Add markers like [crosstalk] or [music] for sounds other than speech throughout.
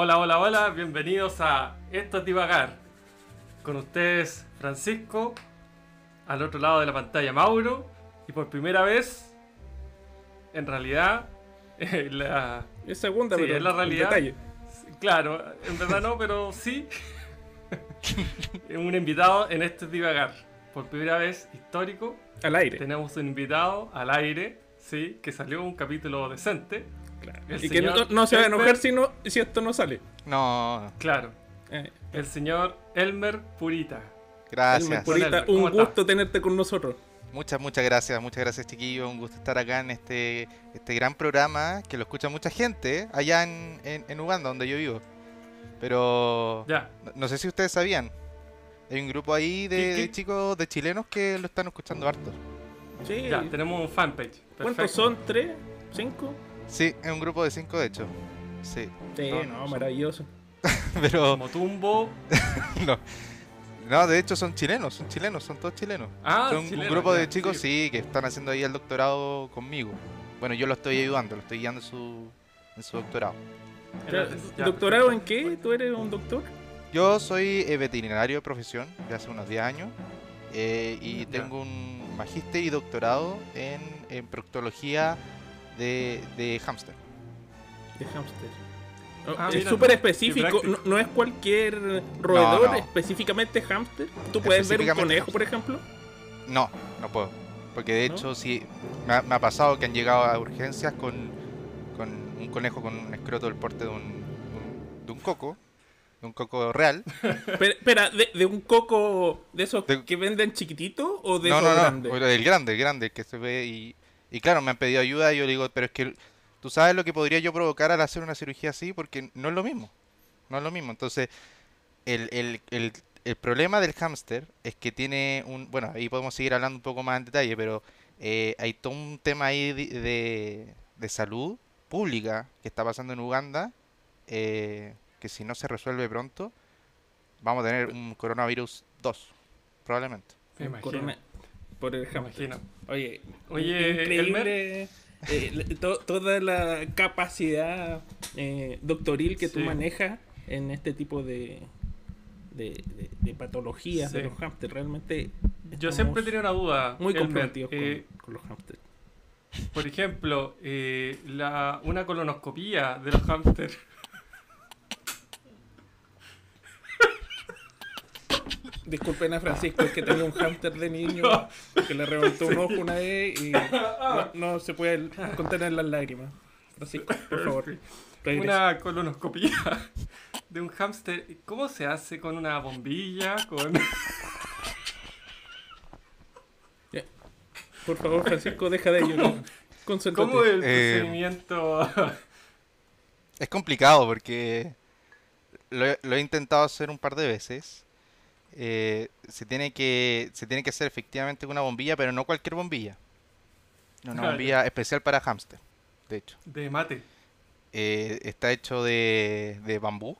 Hola, hola, hola, bienvenidos a Esto es Divagar. Con ustedes, Francisco, al otro lado de la pantalla, Mauro, y por primera vez, en realidad, [laughs] eh, la, Es segunda, Sí, pero es la en realidad. claro, en verdad no, pero sí, [laughs] un invitado en Esto es Divagar. Por primera vez histórico, Al aire. tenemos un invitado al aire, sí, que salió un capítulo decente. Claro. el Y que no, no se va a enojar si, no, si esto no sale. No, Claro, Eh, el señor Elmer Purita. gracias. Elmer Purita, Hola, ¿cómo un gusto tenerte con nosotros. Muchas, muchas gracias, muchas gracias chiquillos. Un gusto estar acá en este, este gran programa que lo escucha mucha gente allá en, en- en Uganda, donde yo vivo. Pero Ya, no, no sé si ustedes sabían. Hay un grupo ahí de, ¿Qué- qué? de chicos, de chilenos que lo están escuchando harto. Sí. ya, tenemos un fanpage. ¿Cuántos son? ¿Tres? ¿Cinco? Sí, es un grupo de cinco de hecho. Sí, Sí, No, maravilloso. [laughs] pero Motumbo. [laughs] no. No, de hecho son chilenos, son chilenos, son todos chilenos. Ah, son un grupo ya, de chicos, sí. sí, que están haciendo ahí el doctorado conmigo. Bueno, yo lo estoy ayudando, lo estoy guiando en su, en su doctorado. ¿Doctorado en qué? ¿Tú eres un doctor? Yo soy eh, veterinario de profesión de hace unos 10 años eh, y tengo un magíster y doctorado en, en proctología de, de hámster. De hámster. Oh, Ah, es súper específico. No, no es cualquier roedor, no. específicamente hámster. ¿Tú puedes ver un conejo, hámster. por ejemplo? No, no puedo. Porque de ¿No? hecho sí, me ha, me ha pasado que han llegado a urgencias con, con un conejo con un escroto del porte de un, un- de un coco, de un coco real. [laughs] Pero, espera, ¿de, de un coco de esos De- que venden chiquitito o de no, no, no, grandes? pero el grande, el grande que se ve y, y claro, me han pedido ayuda y yo le digo, pero es que tú sabes lo que podría yo provocar al hacer una cirugía así porque no es lo mismo, no es lo mismo. Entonces, el, el, el, el problema del hámster es que tiene un, bueno, ahí podemos seguir hablando un poco más en detalle, pero eh, hay todo un tema ahí de, de, de salud pública que está pasando en Uganda, eh, que si no se resuelve pronto, vamos a tener un coronavirus 2, probablemente. Me imagino. Por el imagino. Oye, Oye, increíble eh, to- toda la capacidad eh, doctoril que tú Sí. manejas en este tipo de, de, de- de patologías de los hámsters. Realmente Yo siempre tenía una duda. muy comprometidos con- Eh, con, los hámsters. por ejemplo, eh, la, una colonoscopía de los hámsters. [laughs] Disculpen a Francisco, es que tenía un hámster de niño que le reventó un ojo una vez y no, no se puede contener las lágrimas. Francisco, por favor, regresa. Una colonoscopía de un hámster. ¿Cómo se hace? ¿Con una bombilla? ¿Con.? Por favor, Francisco, deja de llorar. Concéntrate. ¿Cómo el Eh, procedimiento? Es complicado porque lo, he- lo he intentado hacer un par de veces. Eh, se tiene que se tiene que hacer efectivamente una bombilla, pero no cualquier bombilla. Una bombilla especial para hámster, de hecho. de mate. Eh, está hecho de, de bambú.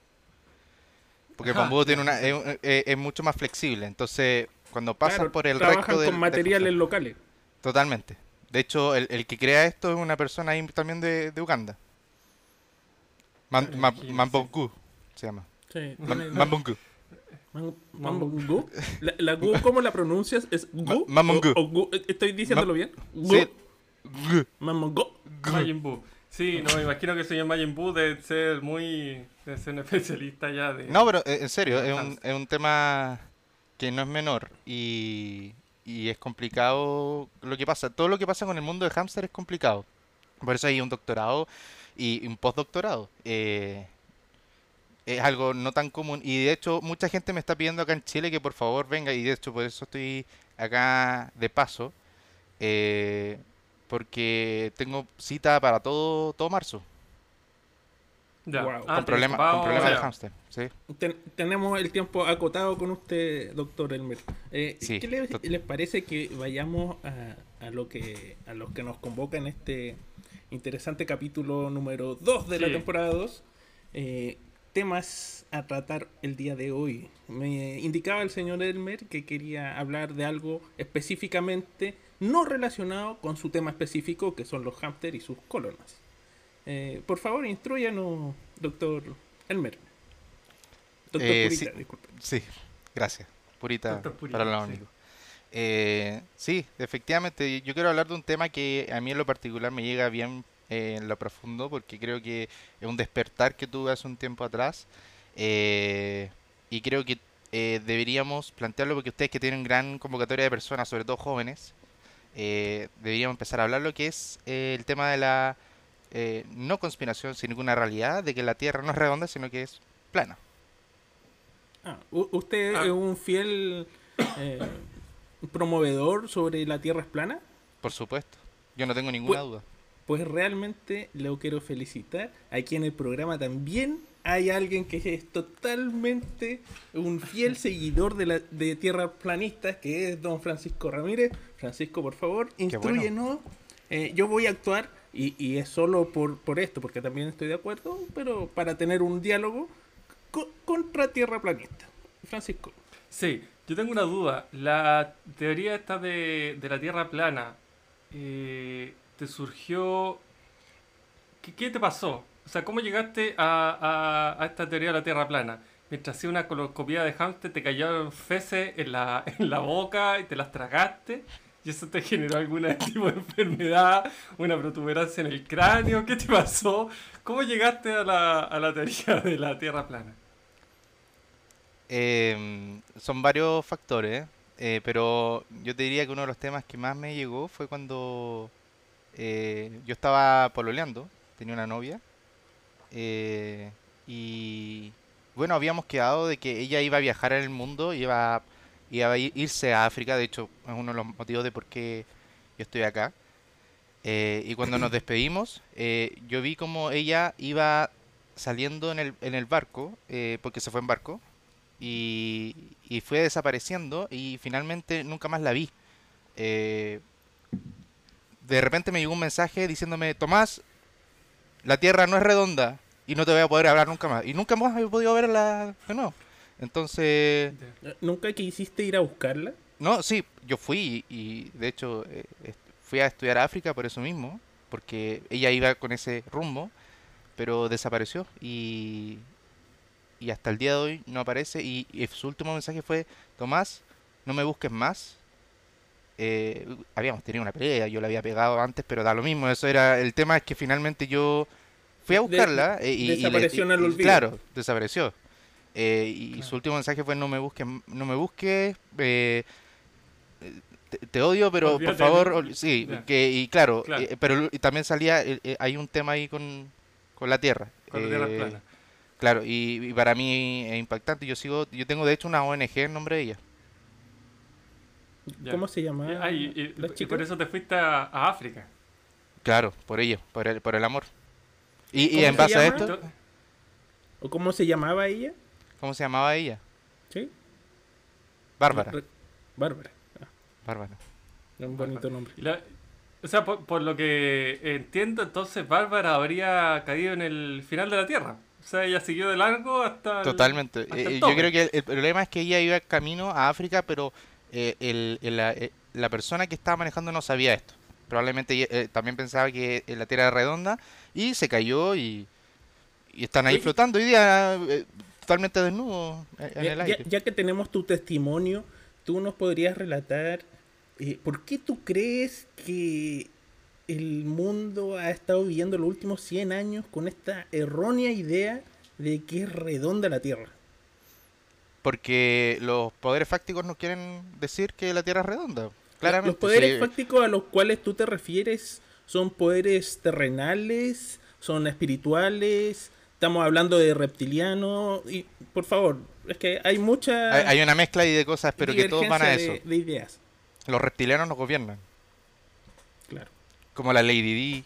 Porque el bambú tiene una, es, un- es- mucho más flexible. Entonces, cuando pasan Claro, por el trabajan recto del, con materiales locales. Totalmente. De hecho, el, el que crea esto es una persona ahí también de, de Uganda. Man, Ma- Imagínese. Mambongu se llama. Sí, Mambongu. Mambongu. [laughs] La, la gu, ¿cómo la pronuncias? ¿Es gu? Ma- Mamongu. O- o gu? ¿Estoy diciéndolo bien? Gu. Sí. Gu. Mamongu. Majin Buu. Sí, no, me imagino que el señor Majin Buu debe ser muy. debe ser un [laughs] especialista ya de. No, pero eh, en serio, es un, es un tema que no es menor y, y es complicado lo que pasa. Todo lo que pasa con el mundo de hámster es complicado. Por eso hay un doctorado y un postdoctorado. Eh, es algo no tan común y de hecho mucha gente me está pidiendo acá en Chile que por favor venga y de hecho por eso estoy acá de paso eh, porque tengo cita para todo todo marzo Ya. Wow. Ah, con problemas ocupado, con problemas de hámster sí Ten- tenemos el tiempo acotado con usted, doctor Elmer. Eh, Sí, ¿Qué les parece que vayamos a, a lo que a los que nos convoca en este interesante capítulo número 2 de la temporada 2? Eh, temas a tratar el día de hoy. Me indicaba el señor Elmer que quería hablar de algo específicamente no relacionado con su tema específico, que son los hámster y sus colonas. Eh, por favor, instruyanos, doctor Elmer. Doctor Eh, Purita, sí. disculpe. Sí, gracias. Purita, para lo sí. único. Eh, sí, efectivamente, yo quiero hablar de un tema que a mí en lo particular me llega bien eh, en lo profundo porque creo que es un despertar que tuve hace un tiempo atrás eh, y creo que eh, deberíamos plantearlo porque ustedes que tienen gran convocatoria de personas, sobre todo jóvenes, eh, deberíamos empezar a hablar lo que es eh, el tema de la eh, no conspiración, sino que una realidad de que la Tierra no es redonda, sino que es plana. Ah, u- ¿Usted Ah. es un fiel eh, promovedor sobre la Tierra es plana? Por supuesto, yo no tengo ninguna duda. Pues realmente lo quiero felicitar. Aquí en el programa también hay alguien que es totalmente un fiel [laughs] seguidor de, la, de Tierra Planistas, que es don Francisco Ramírez. Francisco, por favor, bueno. instruyenos. Eh, yo voy a actuar, y, y es solo por, por esto, porque también estoy de acuerdo, pero para tener un diálogo co- contra Tierra Planista. Francisco. Sí, yo tengo una duda. La teoría esta de, de la Tierra plana, eh, ¿te surgió... ¿Qué, qué te pasó? O sea, ¿cómo llegaste a, a- esta teoría de la Tierra plana? Mientras hacía una coloscopía de hámster, te cayeron feces en la, [laughs] en la boca y te las tragaste. ¿Y eso te generó algún [laughs] tipo de enfermedad? ¿Una protuberancia en el cráneo? ¿Qué te pasó? ¿Cómo llegaste a la, a la teoría de la Tierra plana? Em, son varios factores, eh, pero yo te diría que uno de los temas que más me llegó fue cuando eh, yo estaba pololeando, tenía una novia, eh, y bueno, habíamos quedado de que ella iba a viajar en el mundo, iba, iba a irse a África, de hecho es uno de los motivos de por qué yo estoy acá. Eh, y cuando nos despedimos, eh, yo vi como ella iba saliendo en el, en el barco, eh, porque se fue en barco, y, y fue desapareciendo y finalmente nunca más la vi. Eh, de repente me llegó un mensaje diciéndome, Tomás, la Tierra no es redonda y no te voy a poder hablar nunca más. Y nunca más he podido verla de nuevo. Entonces, Eh, ¿Nunca quisiste ir a buscarla? no, sí, yo fui y, de hecho eh, fui a estudiar a África por eso mismo, porque ella iba con ese rumbo, pero desapareció y, y hasta el día de hoy no aparece y, y su último mensaje fue, Tomás, no me busques más. Eh, habíamos tenido una pelea, yo la había pegado antes, pero da lo mismo, eso era, el tema es que finalmente yo fui a buscarla eh, y, y le- desapareció en el y- y- olvido. Claro, desapareció. Eh, y Claro. su último mensaje fue no me busques, no me busques, eh, te, te odio, pero por favor, sí, que, y claro, Claro. eh, pero y también salía, hay un tema ahí con, con la Tierra. Con la Tierra plana. Claro, y, y para mí es impactante. Yo sigo, yo tengo de hecho una ONG en nombre de ella. Ya. ¿Cómo se llama? Ah, y- y- la y chica? por eso te fuiste a, a África. Claro, por ello, por el, por el amor. Y, y ¿Cómo en se base a llama? esto, Esto- ¿O cómo se llamaba ella? ¿cómo se llamaba ella? ¿Sí? Bárbara. Bárbara. Ah, Bárbara. un bonito nombre. la- o sea, por, por lo que entiendo, entonces Bárbara habría caído en el final de la Tierra. O sea, ella siguió de largo hasta... el- Totalmente. Eh, el yo tope. creo que el, el problema es que ella iba camino a África, pero eh, el- el- la, eh, la persona que estaba manejando no sabía esto. Probablemente eh, también pensaba que la Tierra era redonda y se cayó y, y están ahí flotando hoy día totalmente desnudos en Ya, el ya- aire. ya que tenemos tu testimonio, tú nos podrías relatar eh, por qué tú crees que el mundo ha estado viviendo los últimos 100 años con esta errónea idea de que es redonda la Tierra. Porque los poderes fácticos no quieren decir que la Tierra es redonda. Claramente. Los poderes sí. fácticos a los cuales tú te refieres son poderes terrenales, son espirituales, estamos hablando de reptilianos y por favor, es que hay mucha Hay, hay una mezcla de cosas, pero que todos van a eso. de- de ideas. Los reptilianos nos gobiernan. Claro. Como la Lady Di.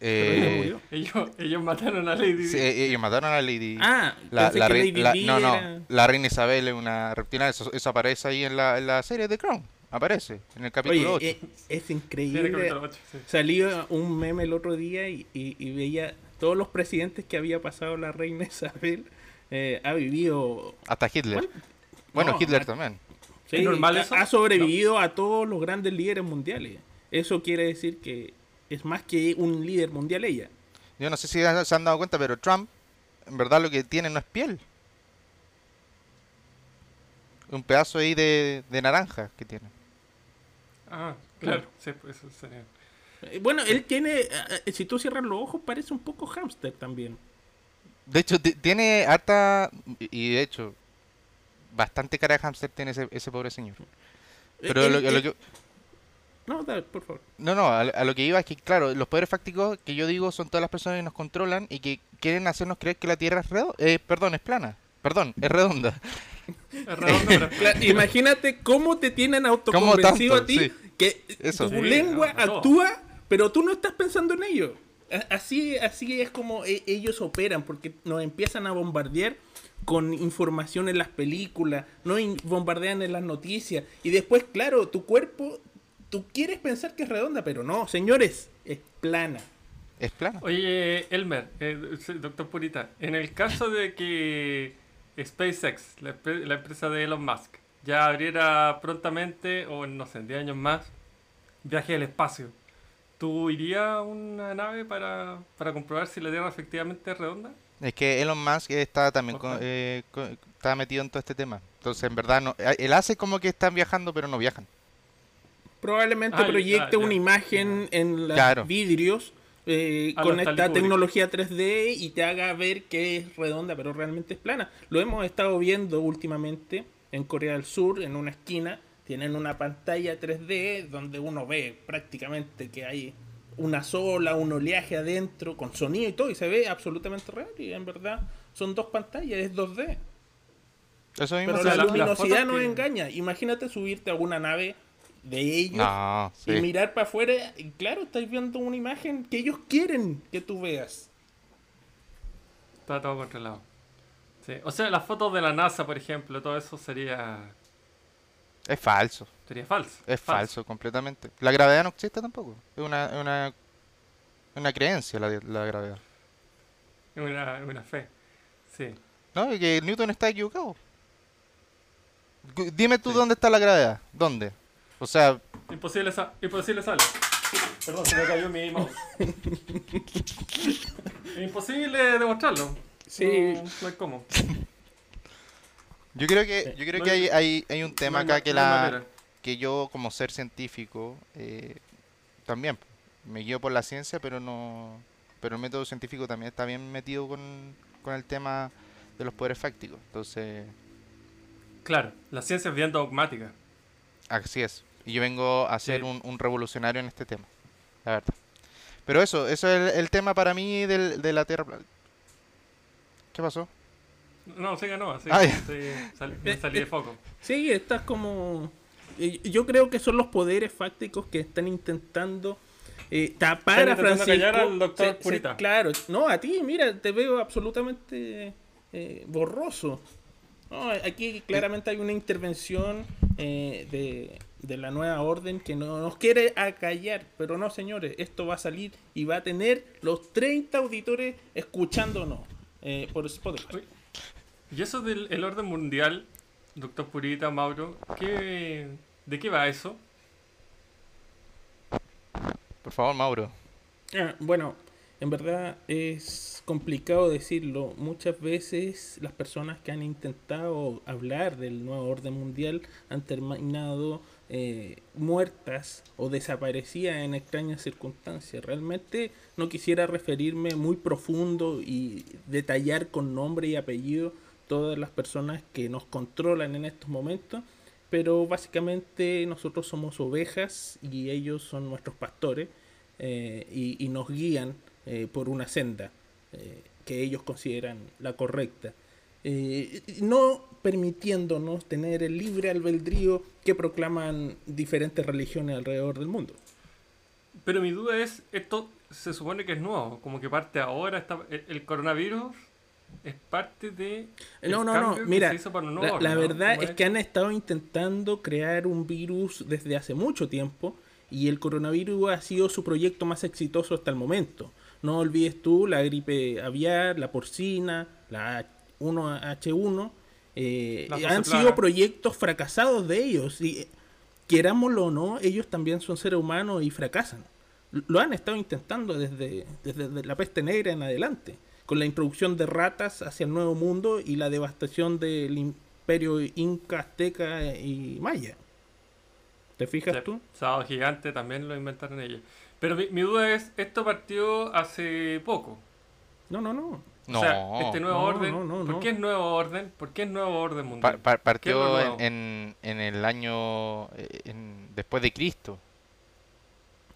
Eh. Ellos, ellos mataron a Lady sí, eh, ellos mataron a Lady. Ah, La, la que Lady la- no, no, la reina Isabel es una reptiliana, eso, eso aparece ahí en la, en la serie de Crown, aparece en el capítulo Oye, 8. eh, es increíble. sí. Salió un meme el otro día y, y- y veía todos los presidentes que había pasado la reina Isabel. eh, ha vivido. Hasta Hitler. ¿Cuál? Bueno, No, Hitler también. sí, ¿Es normal ha- eso? Ha sobrevivido a todos los grandes líderes mundiales. Eso quiere decir que es más que un líder mundial ella. Yo no sé si se han dado cuenta, pero Trump en verdad lo que tiene no es piel. Un pedazo ahí de, de naranja que tiene. Ah, claro, sí, pues eso sería. Eh, Bueno, él tiene, eh, eh, si tú cierras los ojos, parece un poco hámster también. De hecho, ti- tiene harta. Y de hecho, bastante cara de hámster tiene ese, ese pobre señor. Eh, Pero lo, a lo que. No, dale, por favor. No, no, a, a lo que iba es que, claro, los poderes fácticos que yo digo son todas las personas que nos controlan y que quieren hacernos creer que la Tierra es redonda. Eh, perdón, es plana. Perdón, es redonda. [laughs] Es redondo, pero [laughs] es Claro, imagínate cómo te tienen ¿Cómo autoconvencido tanto? a ti Sí. que Eso. tu Sí, lengua no, no. actúa, pero tú no estás pensando en ello. Así, así es como e- ellos operan, porque nos empiezan a bombardear con información en las películas, nos in- bombardean en las noticias, y después, claro, tu cuerpo, tú quieres pensar que es redonda, pero no, señores, es plana. Es plana. Oye, Elmer, eh, doctor Purita, en el caso de que SpaceX, la, empresa de Elon Musk, ya abriera prontamente, o en, no sé, en 10 años más, viaje al espacio, ¿tú irías a una nave para, para comprobar si la Tierra efectivamente es redonda? Es que Elon Musk está también con- eh, con- está metido en todo este tema. Entonces, en verdad, no, eh, él hace como que están viajando, pero no viajan. Probablemente Ah, proyecte ya. una imagen en los Claro. vidrios eh, con esta Kubrick. tecnología 3D y te haga ver que es redonda, pero realmente es plana. Lo hemos estado viendo últimamente en Corea del Sur, en una esquina, tienen una pantalla 3D donde uno ve prácticamente que hay una sola, un oleaje adentro, con sonido y todo, y se ve absolutamente real, y en verdad son dos pantallas, es 2D. Eso mismo Pero sea, la luminosidad no que- engaña. Imagínate subirte a una nave de ellos No, sí. y mirar para afuera, y claro, estás viendo una imagen que ellos quieren que tú veas. Está todo controlado. Sí. O sea, las fotos de la NASA, por ejemplo, todo eso sería, Es falso. sería falso. Es falso completamente. La gravedad no existe tampoco. Es una, es una, una creencia la, la gravedad. Es una, es una fe. Sí. No, y que Newton está equivocado. Dime tú Sí. dónde está la gravedad. ¿Dónde? O sea, Imposible, sa imposible sale. Perdón, se me cayó mi mouse. es [laughs] imposible demostrarlo. Sí. No, no hay cómo. yo creo que, yo creo No que hay- hay, hay, un tema No acá que la manera. que yo como ser científico eh, también me guío por la ciencia, pero no pero el método científico también está bien metido con, con el tema de los poderes fácticos. Entonces, Claro, la ciencia es bien dogmática. Así es. Y yo vengo a ser Sí. un, un revolucionario en este tema, la verdad. Pero eso, eso es el, el tema para mí del, de la Tierra plana. ¿Qué pasó? No, siga no, así. Ya. sí, sal- me salí de foco. Sí, estás como... eh, Yo creo que son los poderes fácticos que están intentando eh, tapar Están a Francisco. callar al doctor Purita. claro, no, a ti, mira, te veo absolutamente eh, borroso. No, aquí claramente hay una intervención eh, de, de la nueva orden que no nos quiere acallar, pero no, señores, esto va a salir y va a tener los 30 auditores escuchándonos eh, por Spotify. Y eso del el orden mundial, doctor Purita, Mauro, ¿qué, ¿de qué va eso? Por favor, Mauro. Ah, bueno, en verdad es complicado decirlo. Muchas veces las personas que han intentado hablar del nuevo orden mundial han terminado eh, muertas o desaparecidas en extrañas circunstancias. Realmente no quisiera referirme muy profundo y detallar con nombre y apellido todas las personas que nos controlan en estos momentos, pero básicamente nosotros somos ovejas y ellos son nuestros pastores eh, y, nos guían eh, por una senda eh, que ellos consideran la correcta. Eh, no permitiéndonos tener el libre albedrío que proclaman diferentes religiones alrededor del mundo. Pero mi duda es, esto se supone que es nuevo, como que parte ahora, está, el, el coronavirus es parte de... No, no, no, mira, la, ¿no? verdad ¿Cómo es que han estado intentando crear un virus desde hace mucho tiempo y el coronavirus ha sido su proyecto más exitoso hasta el momento. No olvides tú la gripe aviar, la porcina, la 1H1, eh, han sido plaga. proyectos fracasados de ellos y eh, querámoslo o no, ellos también son seres humanos y fracasan. Lo han estado intentando desde, desde la peste negra en adelante. con la introducción de ratas hacia el Nuevo Mundo y la devastación del imperio inca, azteca y maya. ¿Te fijas Sí, tú? Sábado Gigante también lo inventaron ellos. Pero mi, mi duda es, esto partió hace poco. No, no, no. No, O sea, este nuevo No, orden. no, no, ¿Por no. qué es nuevo orden? ¿Por qué es nuevo orden mundial? pa- ¿Qué es partió en, en, en el año eh, en- después de Cristo.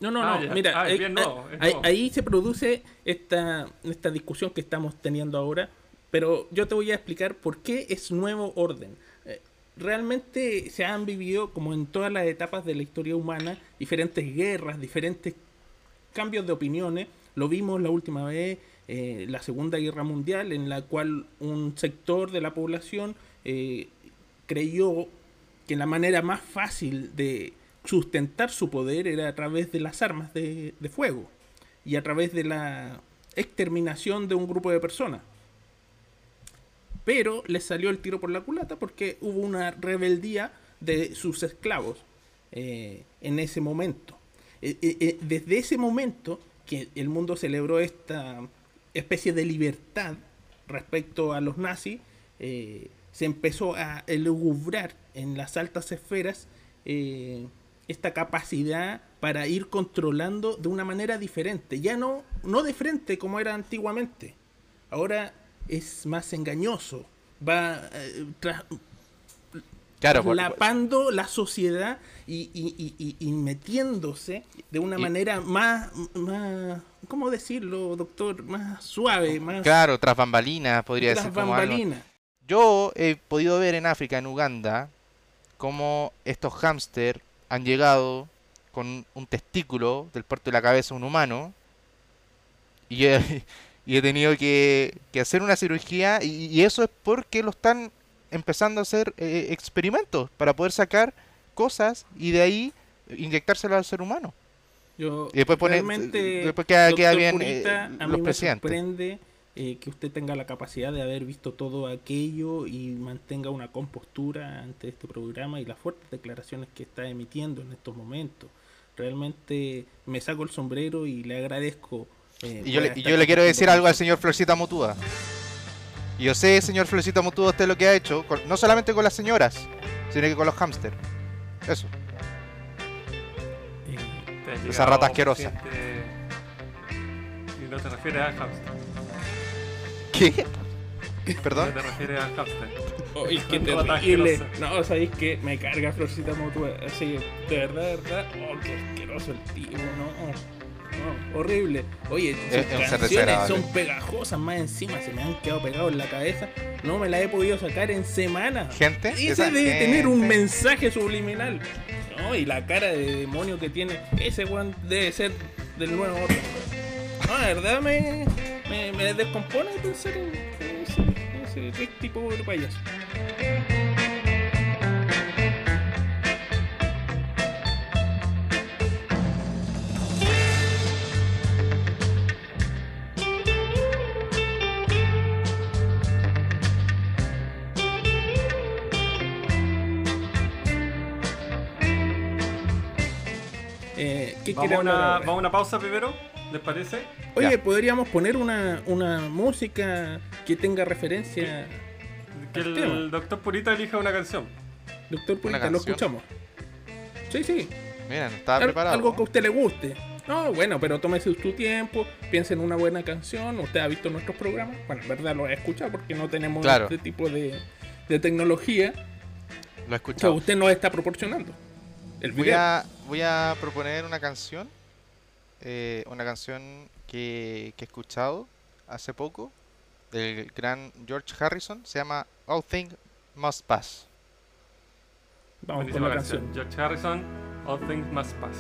No, no, Ah, no. ya. Mira, Ah, ahí, bien nuevo, es ahí- nuevo. ahí se produce esta, esta discusión que estamos teniendo ahora, pero yo te voy a explicar por qué es nuevo orden. Eh, Realmente se han vivido, como en todas las etapas de la historia humana, diferentes guerras, diferentes cambios de opiniones. Lo vimos la última vez, eh, la Segunda Guerra Mundial, en la cual un sector de la población eh, creyó que la manera más fácil de sustentar su poder era a través de las armas de, fuego y a través de la exterminación de un grupo de personas. Pero les salió el tiro por la culata porque hubo una rebeldía de sus esclavos eh, en ese momento. Eh, eh, eh, desde ese momento que el mundo celebró esta especie de libertad respecto a los nazis, se empezó a elucubrar en las altas esferas esta capacidad para ir controlando de una manera diferente. Ya no, no de frente como era antiguamente. Ahora es más engañoso. Va Claro, por- lapando la sociedad y, y- y- y- y metiéndose de una manera más, más, ¿cómo decirlo, doctor? Más suave, más claro, tras bambalinas, podría tras decir algo. bambalinas. Yo he podido ver en África, en Uganda, cómo estos hámster han llegado con un testículo del puerto de la cabeza de un humano y he, [laughs] y he tenido que, que hacer una cirugía y, y eso es porque lo están empezando a hacer eh, experimentos para poder sacar cosas y de ahí inyectárselo al ser humano. Yo Y después pone- realmente, después queda- queda bien, Purita, eh, a los mí me sorprende eh, que usted tenga la capacidad de haber visto todo aquello y mantenga una compostura ante este programa y las fuertes declaraciones que está emitiendo en estos momentos. Realmente me saco el sombrero y le agradezco. eh, Y yo, le, yo le quiero decir algo al señor Florcita Mutúa. Y yo sé, señor Florcita Mutúa, usted lo que ha hecho, con- no solamente con las señoras, sino que con los hámster. Eso. Esa rata asquerosa. paciente- Y no te refieres al hamster. ¿Qué? No Perdón. te refieres al hamster. Oh, [laughs] es que Rata terrible. asquerosa. No, sabéis que me carga Florcita Mutua. Así, de verdad, de verdad. Oh, qué asqueroso el tipo, no. No, horrible. Oye, sus Es- un ser canciones son pegajosas más encima, se me han quedado pegados en la cabeza. No me la he podido sacar en semanas. Gente. Ese debe tener un mensaje subliminal. No, y la cara de demonio que tiene. Ese weón debe ser del nuevo orden. No, de verdad me, me, me descompone pensar en en ese, en ese tipo de payaso. ¿Qué Vamos una, vamos a una pausa primero, ¿les parece? Oye, Ya. podríamos poner una, una música que tenga referencia. Que Al el, tema. doctor Purita elija una canción. Doctor Purita, lo escuchamos. Sí, sí. Mira, no estaba Al- preparado. algo que a usted le guste. No, bueno, pero tómese su tiempo, piense en una buena canción. Usted ha visto nuestros programas. Bueno, en verdad lo ha escuchado porque no tenemos Claro. este tipo de, de tecnología Lo he que escuchado. usted nos está proporcionando. El Voy a, voy a proponer una canción. eh, una canción que, que he escuchado hace poco. Del gran George Harrison. Se llama All Things Must Pass. Vamos con Buenísima la canción. George Harrison, All Things Must Pass.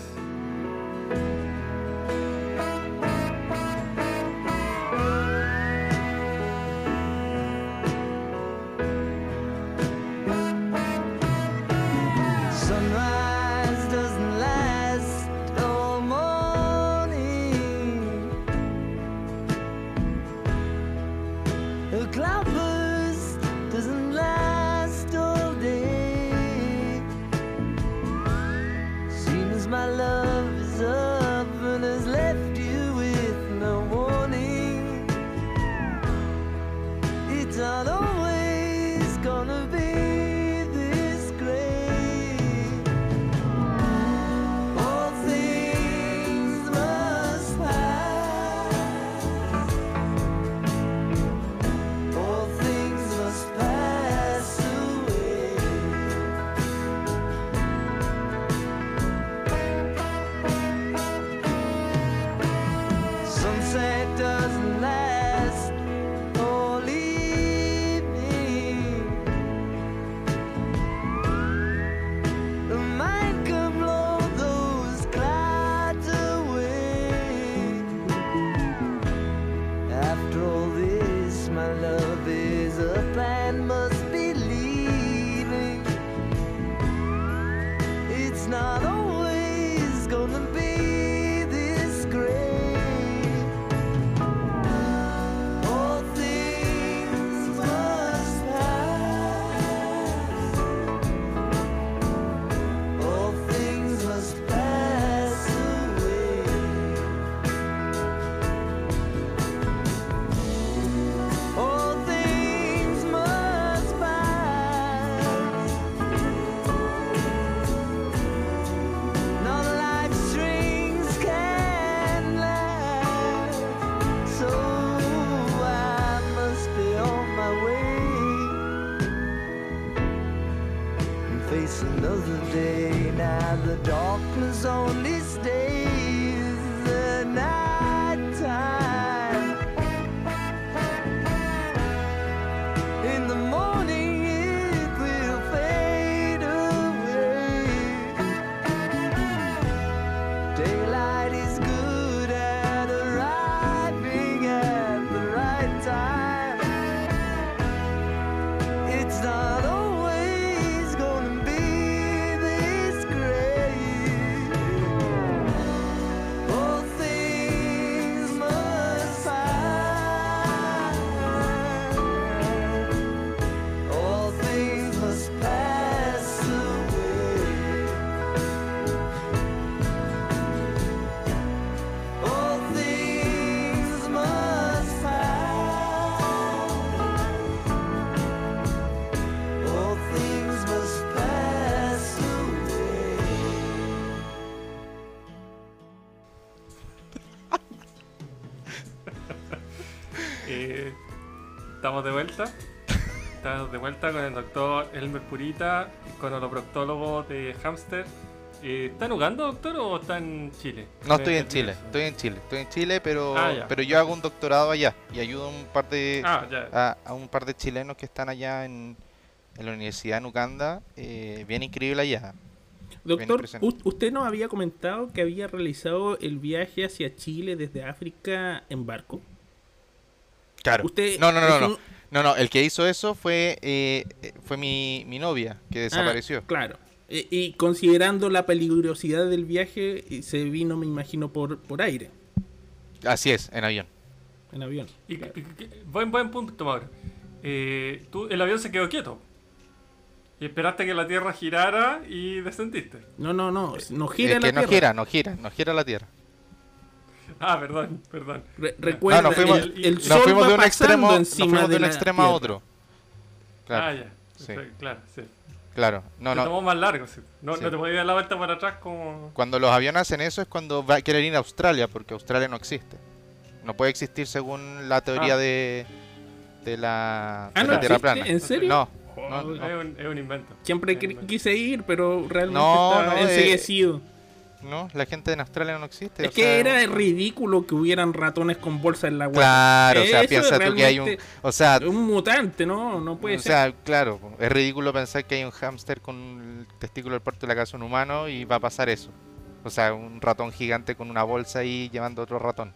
Estamos de vuelta. Estamos de vuelta con el doctor Elmer Purita, con holoproctólogo de Hamster. Eh, ¿Está en Uganda, doctor, o está en Chile? No estoy en perdí Chile, eso. estoy en Chile, estoy en Chile, pero Ah, pero yo hago un doctorado allá y ayudo a un par de Ah, a, a un par de chilenos que están allá en, en la universidad en Uganda, eh, bien increíble allá. Doctor, usted nos había comentado que había realizado el viaje hacia Chile desde África en barco. Claro. Usted no, no, no, no, un- no, no, el que hizo eso fue eh, fue mi, mi novia que Ah, desapareció. claro. E- Y, considerando la peligrosidad del viaje, se vino, me imagino, por, por aire, Así es, en avión. en avión. Y- y- buen, buen punto, Mauro. Eh, tú, el avión se quedó quieto. Y esperaste que la Tierra girara y descendiste. No, no, no, no gira es la que no Tierra. gira, no gira, no gira la Tierra. [laughs] Ah, perdón, perdón. Re- recuerda, No, nos fuimos- el, el sol Nos fuimos va de un extremo, nos encima fuimos de un la extremo a otro. Claro, Ah, ya. sí. Claro, sí. claro. No, te no. tomó más largo, sí. No, Sí. no te podías dar la vuelta para atrás como... Cuando los aviones hacen eso es cuando va a querer ir a Australia, porque Australia no existe. No puede existir según la teoría Ah. de, de la, Ah, de ¿no la Tierra plana. ¿En serio? No, Oh, no, no. Es, un, es un invento. Siempre Es un invento. quise ir, pero realmente No, no, eh, enseguecido. No, la gente en Australia no existe. es o que sea, era ridículo que hubieran ratones con bolsa en la guata. Claro, o sea, piensa tú que hay un... O sea, Un mutante, ¿no? No puede o ser. sea, claro, es ridículo pensar que hay un hámster con el testículo del puerto de la casa un humano y va a pasar eso. O sea, un ratón gigante con una bolsa ahí llevando otro ratón.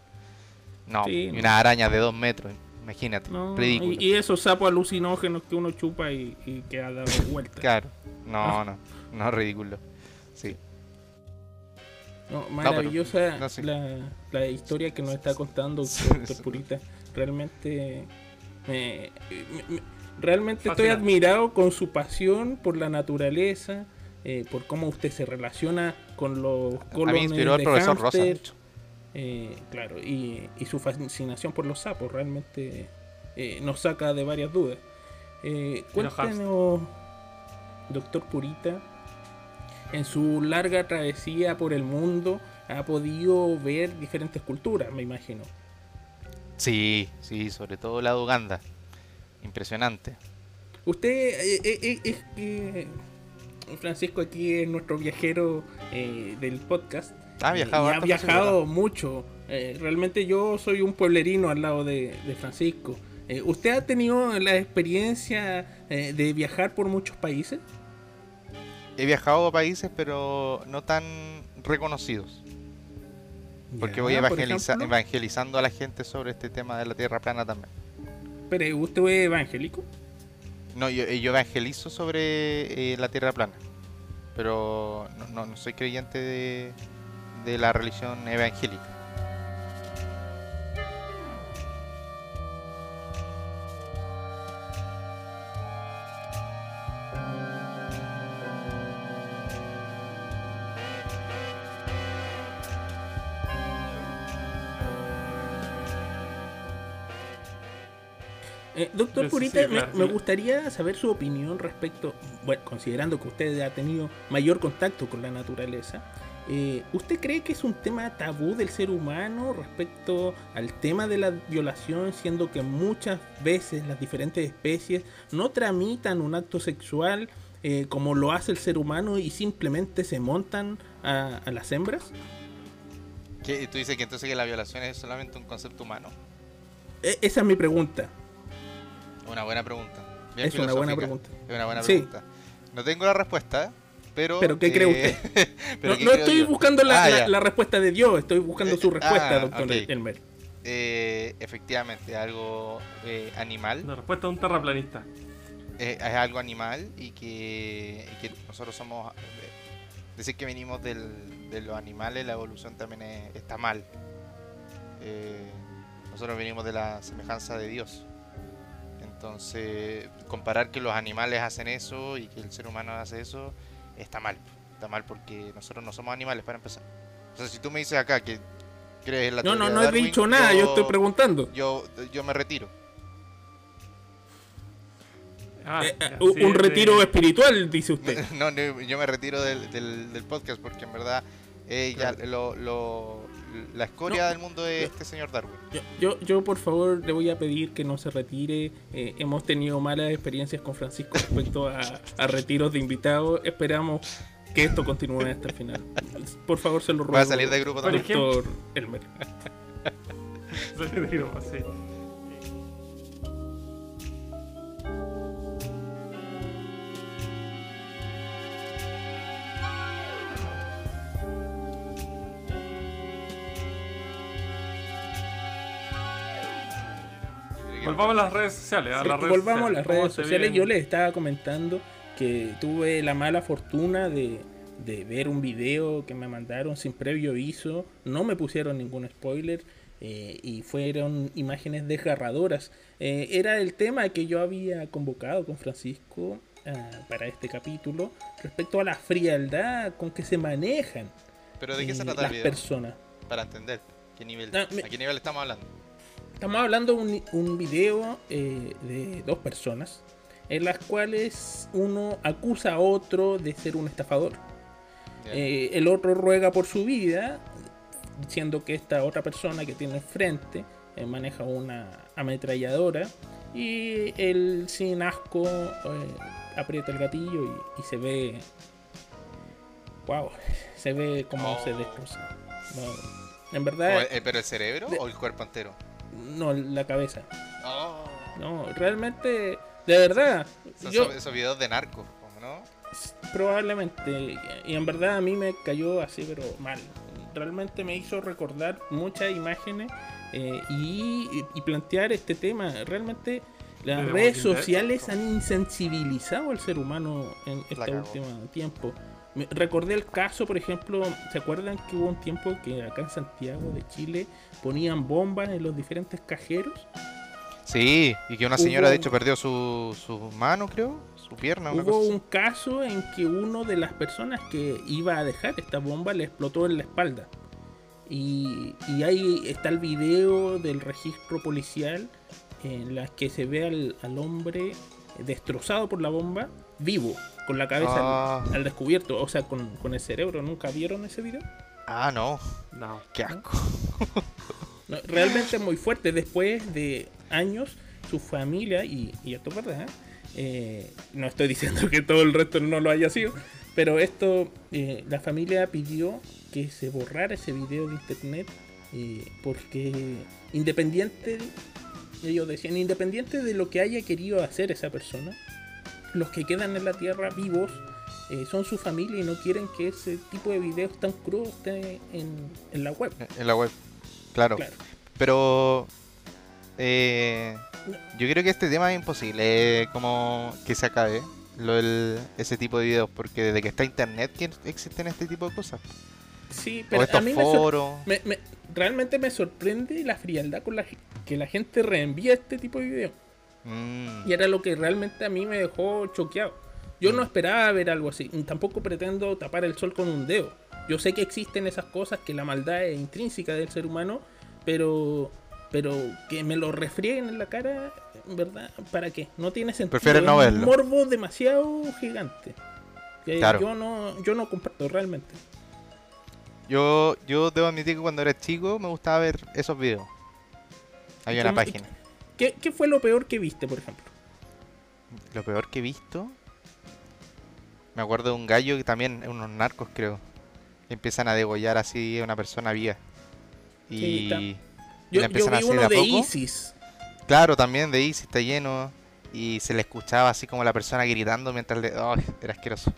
No, Sí, y no. una araña de dos metros, imagínate, No, ridículo. y, y esos sapos alucinógenos que uno chupa y, y que ha dado vuelta. Claro, no, no, no, ridículo. No, maravillosa pero- no, sí. la, la historia que nos está contando Doctor. Purita. Realmente, me- me- me- realmente estoy admirado con su pasión por la naturaleza, eh, por cómo usted se relaciona con los me inspiró el de profesor Rosa. hámster, mucho. eh, claro, y, y su fascinación por los sapos realmente eh, nos saca de varias dudas. Eh, cuéntenos, doctor Purita, en su larga travesía por el mundo ha podido ver diferentes culturas, me imagino. Sí, sí, sobre todo la de Uganda. Impresionante. Usted eh, eh, eh, es que Francisco aquí es nuestro viajero eh, del podcast. Ha viajado Eh, y ha viajado mucho. Eh, realmente yo soy un pueblerino al lado de, de Francisco. Eh, ¿Usted ha tenido la experiencia eh, de viajar por muchos países? He viajado a países, pero no tan reconocidos. Porque Ya, voy evangeliza- ejemplo. evangelizando a la gente sobre este tema de la tierra plana también. Pero, ¿usted es evangélico? No, yo, yo evangelizo sobre eh, la tierra plana. Pero no, no- no soy creyente de, de la religión evangélica. Doctor Purita, sí, me- claro, me, sí. gustaría saber su opinión respecto, bueno, considerando que usted ha tenido mayor contacto con la naturaleza, eh, ¿usted cree que es un tema tabú del ser humano respecto al tema de la violación, siendo que muchas veces las diferentes especies no tramitan un acto sexual eh, como lo hace el ser humano y simplemente se montan a, a las hembras? ¿Qué? ¿Tú dices que entonces que la violación es solamente un concepto humano? E- esa es mi pregunta. Una buena pregunta. Bien Es una buena pregunta. Es una buena Sí. pregunta. No tengo la respuesta, pero... ¿Pero qué cree usted? [laughs] No, no estoy buscando la, Ah, la- respuesta de Dios, estoy buscando su Eh, respuesta, ah, doctor. Elmer. Eh, efectivamente, algo eh, animal. La respuesta de un terraplanista. eh, es algo animal y que, y que nosotros somos... eh, decir que venimos del- de los animales, la evolución también es- está mal. Eh, nosotros venimos de la semejanza de Dios. Entonces, comparar que los animales hacen eso y que el ser humano hace eso, está mal. Está mal porque nosotros no somos animales para empezar. O sea, si tú me dices acá que crees en la No, no, no he Darwin, dicho nada, yo estoy preguntando. Yo, yo me retiro. Ah, Eh, eh, un sí, retiro espiritual, dice usted. [laughs] No, no, yo me retiro del, del, del podcast porque en verdad eh, ya lo, lo, la escoria del mundo de este señor Darwin. Yo, yo, por favor le voy a pedir que no se retire. Eh, hemos tenido malas experiencias con Francisco respecto a, a retiros de invitados. Esperamos que esto continúe hasta el final. Por favor, se lo ruego. Voy a salir del grupo también. Doctor Elmer. [laughs] Soy de grupo, sí. Volvamos a las redes sociales. A Sí, las redes volvamos a sociales. las ¿Cómo redes se sociales. Yo les estaba comentando que tuve la mala fortuna de, de ver un video que me mandaron sin previo aviso. No me pusieron ningún spoiler. eh, y fueron imágenes desgarradoras. Eh, era el tema que yo había convocado con Francisco ah, para este capítulo respecto a la frialdad con que se manejan Pero ¿de qué se eh, trata el las video? personas. Para entender qué nivel, Ah, me- a qué nivel estamos hablando. Estamos hablando de un, un video eh, de dos personas en las cuales uno acusa a otro de ser un estafador. Eh, el otro ruega por su vida, diciendo que esta otra persona que tiene enfrente eh, maneja una ametralladora y él sin asco eh, aprieta el gatillo y, y se ve... ¡Wow! Se ve como Oh. se destroza. No, en verdad, ¿Pero el cerebro de- o el cuerpo entero? No, la cabeza. Oh. No, realmente, de verdad, Son yo esos- videos de narcos, ¿no? probablemente, y en verdad a mí me cayó así, pero mal. Realmente me hizo recordar muchas imágenes eh, y, y plantear este tema. Realmente las redes sociales han insensibilizado al ser humano en este último tiempo. Me- recordé el caso, por ejemplo, ¿se acuerdan que hubo un tiempo que acá en Santiago de Chile ponían bombas en los diferentes cajeros? Sí, y que una Hubo señora de hecho perdió su, su mano, creo, su pierna, una Hubo cosa un caso en que uno de las personas que iba a dejar esta bomba le explotó en la espalda. Y, y ahí está el video del registro policial en la que se ve al, al hombre destrozado por la bomba, vivo, con la cabeza al- Ah. al, descubierto, o sea, con, con el cerebro. ¿Nunca vieron ese video? Ah, no, No. qué asco. [laughs] No, realmente es muy fuerte. Después de años, su familia, y, y esto es verdad, eh, no estoy diciendo que todo el resto no lo haya sido, pero esto, eh, la familia pidió que se borrara ese video de internet eh, porque independiente, ellos decían, independiente de lo que haya querido hacer esa persona, los que quedan en la tierra vivos eh, son su familia y no quieren que ese tipo de videos tan crudos esté en, en la web. En la web, claro. Claro. Pero eh, yo creo que este tema es imposible eh, como que se acabe lo del- ese tipo de videos, porque desde que está internet que existen este tipo de cosas. Sí, pero a mí foros. me- me- realmente me sorprende la frialdad con la que la gente reenvía este tipo de videos. Mm, Y era lo que realmente a mí me dejó choqueado. Yo no esperaba ver algo así. Tampoco pretendo tapar el sol con un dedo. Yo sé que existen esas cosas, que la maldad es intrínseca del ser humano, pero pero que me lo refrieguen en la cara, verdad, ¿para qué? No tiene sentido. Prefieres no Es un verlo. morbo demasiado gigante. Que Claro. yo no yo no comparto realmente. Yo, yo debo admitir que cuando era chico me gustaba ver esos videos. Hay una ¿Cómo- página. ¿Qué, qué fue lo peor que viste, por ejemplo? Lo peor que he visto. Me acuerdo de un gallo que también, unos narcos creo. empiezan a degollar así a una persona viva. Y Sí, y Yo, la yo empiezan a vi hacer uno de a de poco. ISIS. claro, también de si está lleno. Y se le escuchaba así como la persona gritando mientras le. ¡Ay! era asqueroso.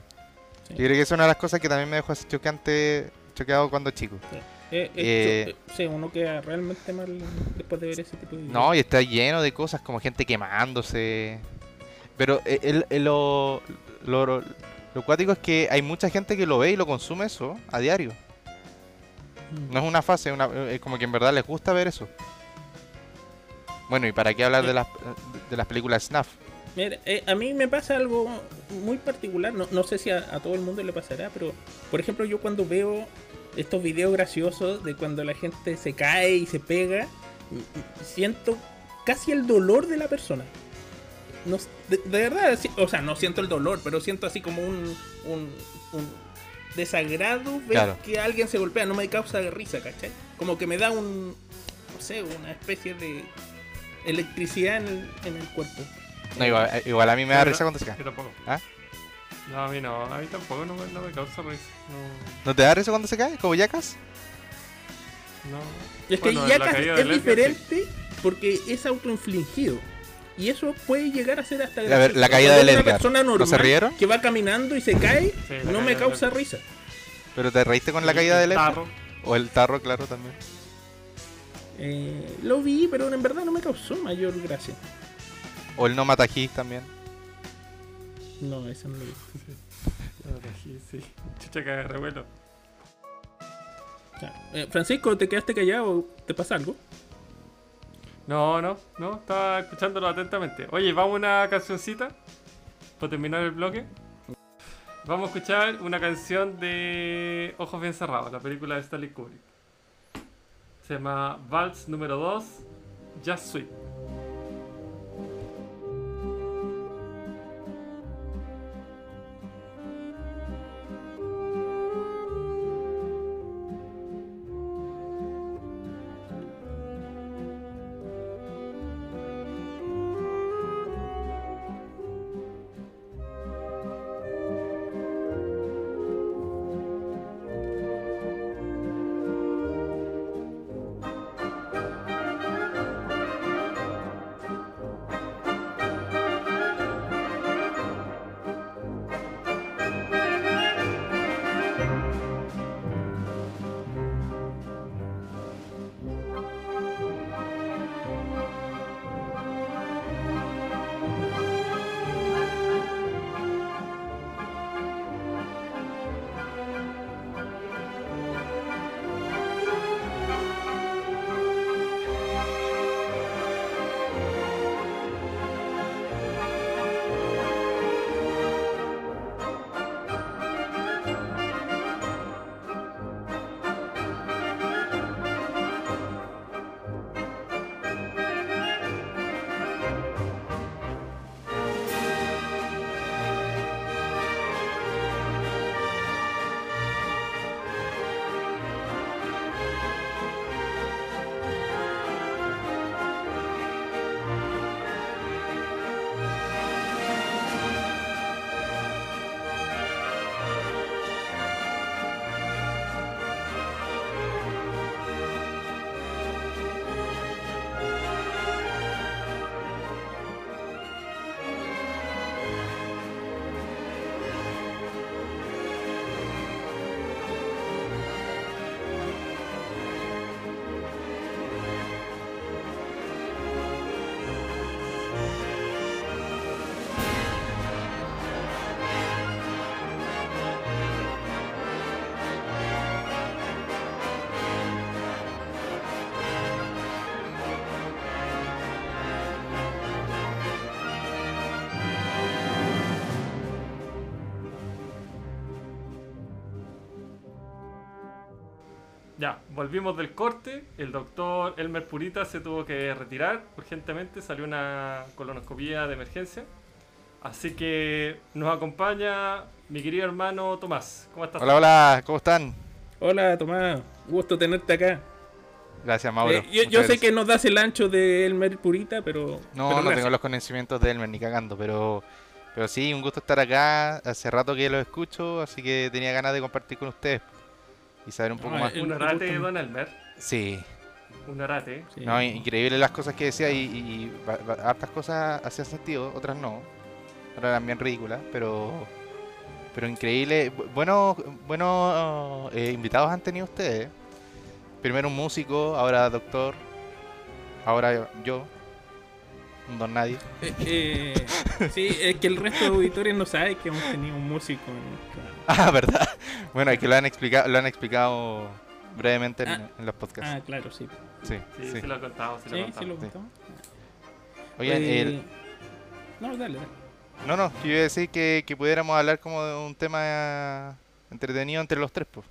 Sí. Yo creo que es una de las cosas que también me dejó así chocante, choqueado cuando chico. Eh, eh, Eh, yo- eh, sí, uno queda realmente mal después de ver ese tipo de videos. No, y está lleno de cosas como gente quemándose. Pero eh, el, el- lo, lo, lo cuático es que hay mucha gente que lo ve y lo consume eso a diario. No es una fase, una, es como que en verdad les gusta ver eso. Bueno, y para qué hablar de las, de las películas Snuff. Mira, eh, a mí me pasa algo muy particular, no, no sé si a, a todo el mundo le pasará, pero por ejemplo yo cuando veo estos videos graciosos de cuando la gente se cae y se pega, siento casi el dolor de la persona. No s- de, de verdad, o sea, no siento el dolor, pero siento así como un, un, un desagrado ver Claro. que alguien se golpea, no me causa risa, ¿cachai? como que me da un, no sé, una especie de electricidad en el, en el cuerpo. No, igual, eh, igual a mí me da risa cuando se cae. Yo tampoco. ¿Ah? No, a mí no, a mí tampoco no, me- no me causa risa. ¿No te da risa cuando se cae? ¿Como yacas? No. Y es que Bueno, ya la casi caída de es diferente porque es autoinfligido. Y eso puede llegar a ser hasta ver, gracioso. la caída del una Edgar. persona ¿No se normal rieron? que va caminando y se cae, Sí, no me causa risa. ¿Pero te reíste con la caída el del Edgar? tarro. O el tarro, claro, también. Eh, lo vi, pero en verdad no me causó mayor gracia. O el no matajís también. No, eso no. Ah, Sí, sí. Chucha que revuelo. Eh, Francisco, ¿te quedaste callado? ¿Te pasa algo? No, no, no, estaba escuchándolo atentamente. Oye, vamos a una cancioncita para terminar el bloque. Vamos a escuchar una canción de Ojos Bien Cerrados, la película de Stanley Kubrick. Se llama Vals número 2, Just Sweet. Volvimos del corte. El doctor Elmer Purita se tuvo que retirar urgentemente. Salió una colonoscopía de emergencia. Así que nos acompaña mi querido hermano Tomás. ¿Cómo estás? Hola, hola, ¿cómo están? Hola, Tomás. Gusto tenerte acá. Gracias, Mauro. Eh, yo yo sé gracias. que nos das el ancho de Elmer Purita, pero. No, pero no gracias. tengo los conocimientos de Elmer ni cagando, pero, pero sí, un gusto estar acá. Hace rato que los escucho, así que tenía ganas de compartir con ustedes y saber un poco Ah, más. Un orate, don Elmer. Sí, Un orate. Sí. no, increíble las cosas que decía y, y hartas cosas hacían sentido, otras no. Otras eran bien ridículas, pero pero increíble. Bu- Buenos buenos eh, invitados han tenido ustedes. Primero un músico, ahora doctor, ahora yo, un don nadie. Eh, eh, sí, es que el resto de auditores no sabe que hemos tenido un músico en nuestra- [laughs] Ah, verdad. Bueno, es que lo han explicado, lo han explicado brevemente en, Ah. en los podcasts. Ah, claro, sí. Sí, Sí, sí. sí, lo he contado. Sí, lo he Sí, contado. sí lo sí. contamos. Oigan, Eh, el- No, dale, dale. no, no, yo iba a decir que, que pudiéramos hablar como de un tema entretenido entre los tres, pues.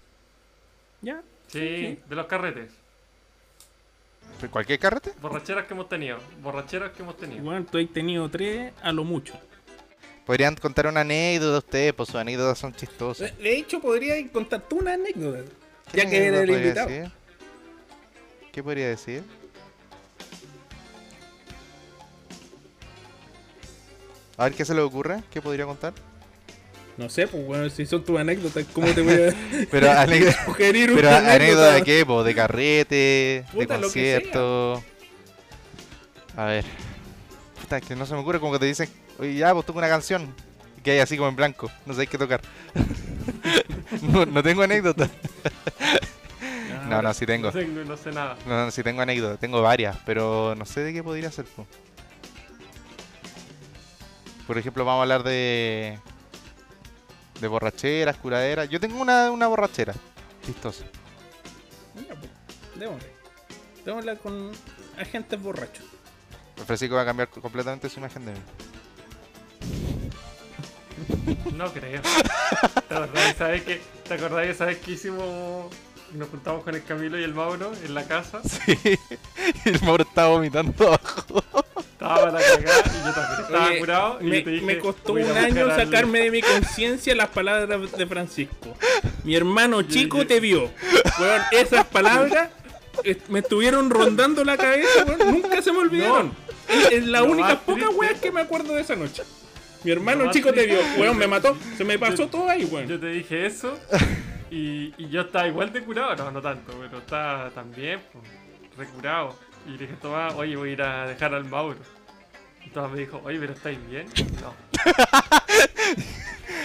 Ya. Sí, de los carretes. ¿Cualquier carrete? Borracheras que hemos tenido. Borracheras que hemos tenido. Igual tú has tenido tres a lo mucho. Podrían contar una anécdota ustedes, pues sus anécdotas son chistosas. De de hecho, podría contar tú una anécdota. ¿Qué Ya que anécdota eres el invitado. decir? ¿Qué podría decir? A ver qué se le ocurre, qué podría contar. No sé, pues bueno, si son tus anécdotas, ¿cómo te voy a [laughs] [laughs] Pero anécdota, sugerir pero una anécdota de qué, po? de carrete, de Puta, sea. concierto. A ver. Puta, que no se me ocurre como que te dicen, oye ya, pues toca una canción. Y que hay así como en blanco, no sé qué tocar. [laughs] no, no tengo anécdota. No, no, sí tengo. No sé, no sé nada. No, no, sí tengo anécdotas, tengo varias, pero no sé de qué podría ser. po. Por ejemplo, vamos a hablar de. de borracheras, curaderas. Yo tengo una, una borrachera. Chistosa. Ya, pues, démosle. Démosle con agentes borrachos. Francisco va a cambiar completamente su imagen de mí. No creo. ¿Te acordás esa vez que, ¿te acordás esa vez que hicimos... Nos juntamos con el Camilo y el Mauro en la casa? Sí, [laughs] el Mauro estaba vomitando abajo. Estaba para cagar y yo también estaba Oye, curado y me, yo te dije... me costó "Voy a un año sacarme de mi conciencia las palabras de Francisco. Mi hermano chico yo- te vio. Esas palabras eh, me estuvieron rondando la cabeza, weón. Nunca se me olvidaron. es, es la única poca triste- weá que me acuerdo de esa noche. Mi hermano chico te vio. triste- Weón, me mató. Se me pasó Yo- todo ahí, Yo weón. te dije eso y, y yo estaba igual de curado, no, no tanto, pero estaba también pues, recurado. Y le dije, Tomás, oye, voy a ir a dejar al Mauro. Y Tomás me dijo, oye, pero ¿estáis bien? No. [laughs]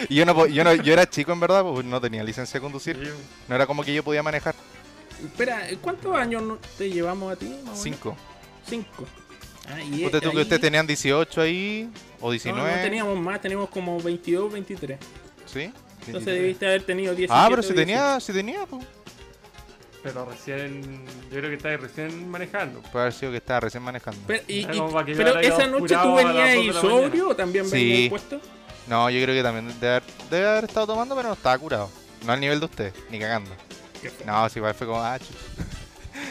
Y yo no, yo no, yo era chico en verdad, pues no tenía licencia de conducir. Sí, No era como que yo podía manejar. Espera, ¿cuántos años no- te llevamos a ti? Cinco. Cinco. Ah, y Usted tú que ahí- ustedes tenían 18 ahí, o No, 19. no teníamos más, teníamos como 22, 23. ¿Sí? Entonces 23. debiste haber tenido 17. Ah, pero si 18. tenía, si tenía, pues. Pero recién, yo creo que estáis recién manejando. Puede haber sido que estaba recién manejando. Pero, y- y- esa noche tú venías ahí sobrio o también Sí. venías puesto. No, yo creo que también debe haber, debe haber estado tomando, pero no estaba curado. No al nivel de usted, ni cagando. No, si igual fue como, ah, chuch.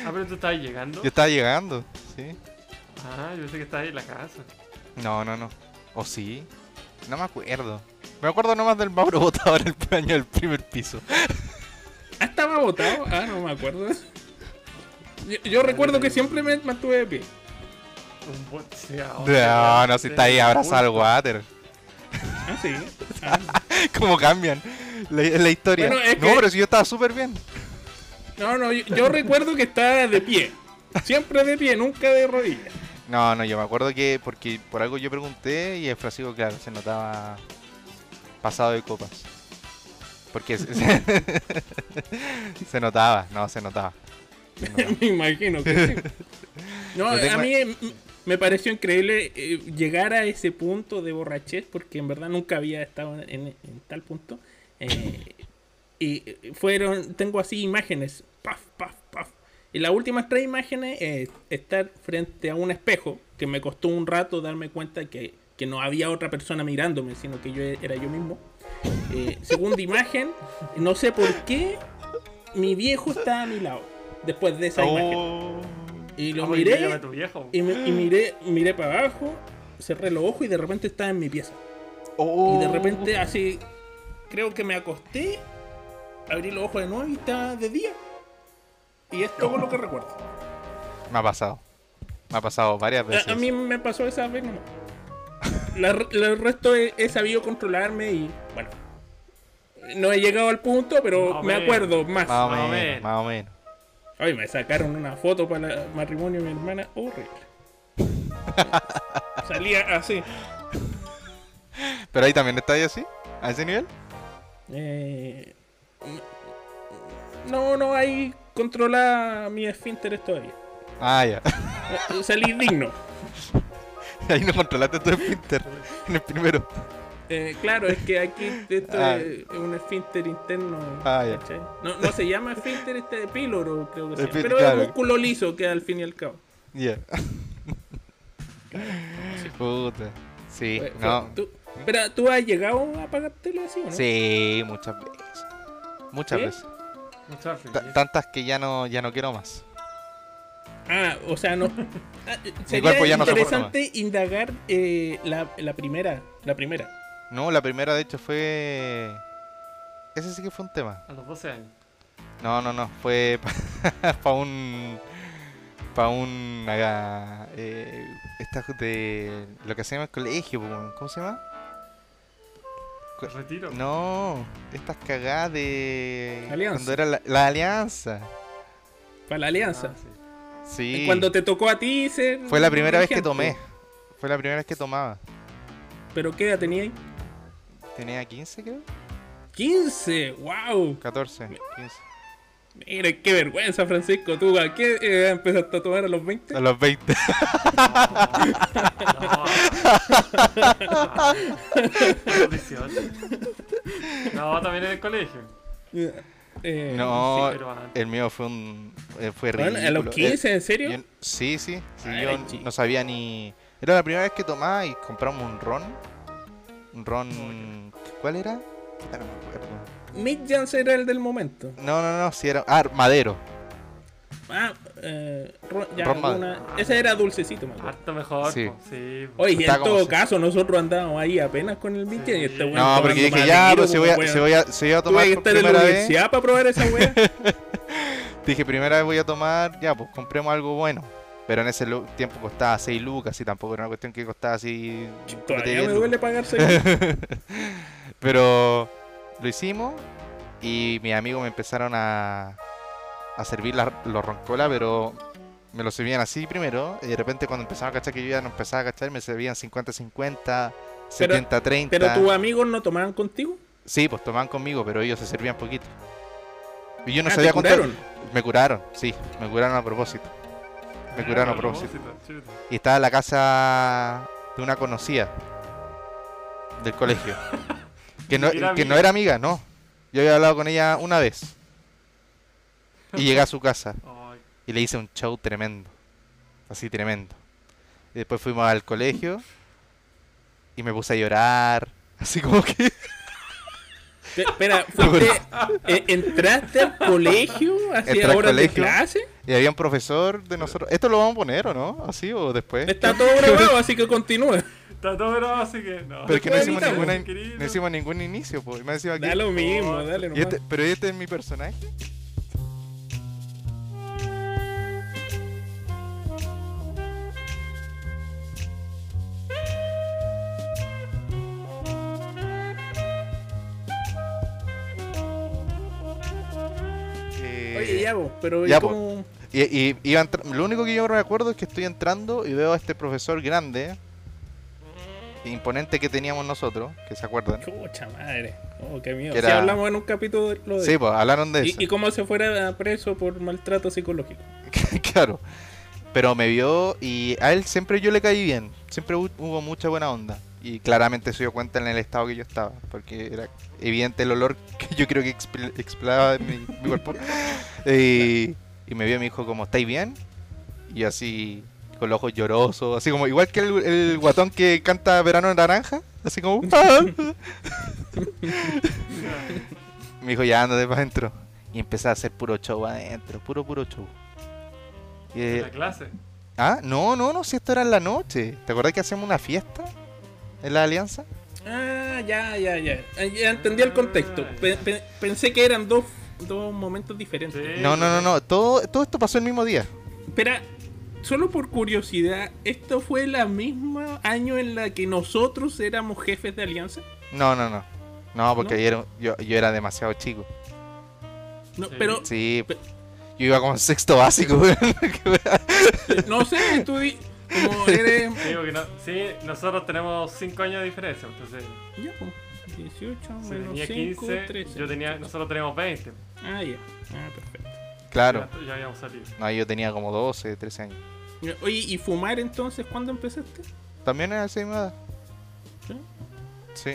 Ah, pero tú estabas llegando. Yo estaba llegando, sí. Ah, yo pensé que estabas ahí en la casa. No, no, no. ¿O sí? No me acuerdo. Me acuerdo nomás del Mauro [laughs] botado en el baño del primer piso. Ah, estaba botado. Ah, no me acuerdo. Yo, yo recuerdo que siempre me mantuve de pie. Un ahora, No, no, si está ahí abrazado al water. Ah, sí. [laughs] Ah, ¿Cómo cambian la, la historia? Bueno, es no, que- pero si yo estaba súper bien. no, no, yo, yo recuerdo que estaba de pie. Siempre de pie, nunca de rodillas. No, no, yo me acuerdo que porque por algo yo pregunté y el Francisco, claro, se notaba pasado de copas. Porque se, se- [laughs] se notaba, no, se notaba. Se [laughs] notaba. me imagino que sí. No, tengo- a mí me pareció increíble eh, llegar a ese punto de borrachez porque en verdad nunca había estado en, en tal punto. Eh, [laughs] y eh, fueron, tengo así imágenes, paf, paf. Y las últimas tres imágenes, eh, estar frente a un espejo, que me costó un rato darme cuenta que, que no había otra persona mirándome, sino que yo era yo mismo. Eh, segunda imagen, no sé por qué mi viejo está a mi lado después de esa imagen. Oh. Y lo miré tu viejo. y, me- y miré, miré para abajo, cerré los ojos y de repente estaba en mi pieza. Oh. Y de repente así, creo que me acosté, abrí los ojos de nuevo y estaba de día. Y es todo lo que recuerdo. Me ha pasado. Me ha pasado varias veces. A, a mí me pasó esa vez nomás. La, la- el resto he, he sabido controlarme y bueno. No he llegado al punto, pero Más me menos. acuerdo más. Más o Más o menos, menos. más o menos. Ay, me sacaron una foto para el matrimonio de mi hermana. Horrible. Salía así. Pero ahí también está ahí así, a ese nivel. Eh, no, no, ahí controla mi esfínteres todavía. Ah, ya. Eh, Salí digno. [laughs] Ahí no controlaste tu esfínter en el primero. Eh, claro, es que aquí esto Ah. es un esfínter interno. Ah, ya. no, no se llama esfínter este de píloro, creo que se llama, Esfí- Pero claro. es músculo liso que al fin y al cabo. Ya. Puta. Sí, no. tú- pero tú has llegado a apagártelo así, ¿o no? Sí, muchas veces. Muchas veces. Tantas que ya no, ya no quiero más. Ah, o sea, no. [laughs] Ah, sería cuerpo ya no soporta interesante indagar eh, la, la primera. La primera. No, la primera de hecho fue. Ese sí que fue un tema. A los 12 años. No, no, no. Fue [laughs] para un. para un. haga, eh, estas de. lo que se llama el colegio. ¿cómo se llama? Retiro. No, estas cagadas de. Alianza. Cuando era la, la alianza. Para la alianza. Ah, sí. Sí. Cuando te tocó a ti ser. Fue la primera vez que dirigente. tomé. Fue la primera vez que tomaba. ¿Pero qué edad tenía ahí? Tenía 15, creo. 15, wow. 14, 15. Mira, qué vergüenza, Francisco. ¿Tú a qué edad empezaste a tomar a los 20? A los 20. No. 18. No, también en el colegio. Eh, No, sí, pero el mío fue un. eh, fue ridículo. ¿A los 15, en serio? Yo- sí, sí. sí, Ay, yo chico. no sabía ni. Era la primera vez que tomaba y compramos un ron. Un ron. ¿Cuál era? No me acuerdo. Mick Jans era el del momento. No, no, no, sí era. Ah, Madero. Ah, eh, ron, ya, Ron Madero. alguna- Ese era dulcecito, me. Harto mejor. Sí. po, sí po. Oye, y Está en todo si- caso, nosotros andábamos ahí apenas con el Mick Sí. Y este weón No, porque dije ya, Madero, pues si voy a, si voy a, si voy a Tuve tomar que por estar en la vez. universidad para probar esa wea. [laughs] Dije, primera vez voy a tomar, ya, pues compremos algo bueno. Pero en ese tiempo costaba 6 lucas y tampoco era una cuestión que costaba así. Todavía me duele pagarse. [laughs] Pero lo hicimos y mis amigos me empezaron a, a servir la- los roncola, pero me lo servían así primero. Y de repente cuando empezaron a cachar que yo ya no empezaba a cachar, me servían 50-50, 70-30. Pero tus amigos no tomaban contigo. Sí, pues tomaban conmigo, pero ellos se servían poquito. Y yo no Ah, sabía contar. curaron. Me curaron, sí, me curaron a propósito. Me curaron a Ah, propósito. Y estaba en la casa de una conocida del colegio. [laughs] Que no, Era que no amiga. era amiga, no. Yo había hablado con ella una vez. Y llegué a su casa [laughs] y le hice un show tremendo. Así tremendo. Y después fuimos al colegio y me puse a llorar. Así como que... [laughs] Te- Espera, fuiste, eh, ¿entraste al colegio? ¿Hacía horas de clase? Y había un profesor de nosotros. ¿Esto lo vamos a poner o no? ¿Así o después? Está todo grabado, así que continúa. Está todo grabado, así que no. Pero es que no hicimos, ninguna, no hicimos ningún inicio, pues. Me aquí- Da lo mismo, dale Y nomás. este- pero este es mi personaje. Eh, Oye, ya vos, pero ¿y ya, cómo? y, y entrar- lo único que yo me acuerdo es que estoy entrando y veo a este profesor grande, imponente que teníamos nosotros, que se acuerdan. Chucha madre. Oh, qué miedo. Que hablamos en un capítulo de lo de Sí, pues hablaron de eso. y, cómo se fuera preso por maltrato psicológico. [laughs] claro. Pero me vio y a él siempre yo le caí bien. Siempre hu- hubo mucha buena onda. Y claramente se dio cuenta en el estado que yo estaba. Porque era evidente el olor [laughs] que yo creo que expl- explotaba en mi, mi cuerpo. [laughs] y, y me vio y me dijo como, ¿estáis bien? Y así, con los ojos llorosos. Así como, igual que el, el guatón que canta Verano en Naranja. Así como... [laughs] "Ah". [laughs] me dijo, ya ándate para adentro. Y empecé a hacer puro show adentro. Puro, puro show. Y, En eh, la clase. Ah, no, no, no, si esto era en la noche. ¿Te acuerdas que hacíamos una fiesta en la alianza? Ah, ya, ya, ya. Ah, Ya entendí el contexto. Pe- pe- pensé que eran dos, dos momentos diferentes. Sí. No, no, no, no, todo, todo esto pasó el mismo día. Espera, solo por curiosidad, ¿esto fue el mismo año en la que nosotros éramos jefes de alianza? No, no, no. No, porque ¿No? Yo, era, yo, yo era demasiado chico. No, Sí. pero Sí, Pe- yo iba como sexto básico. [laughs] no sé, tú di- como eres Sí, porque no- sí, nosotros tenemos 5 años de diferencia. Entonces, ya, pues, 18 si menos tenía 5, 15, 13. yo tenía, nosotros teníamos 20. Ah, ya. Ah, perfecto. Claro. Ya, ya habíamos salido. No, yo tenía como 12, 13 años. Oye, ¿y fumar entonces cuándo empezaste? También era esa misma edad. ¿Sí? Sí,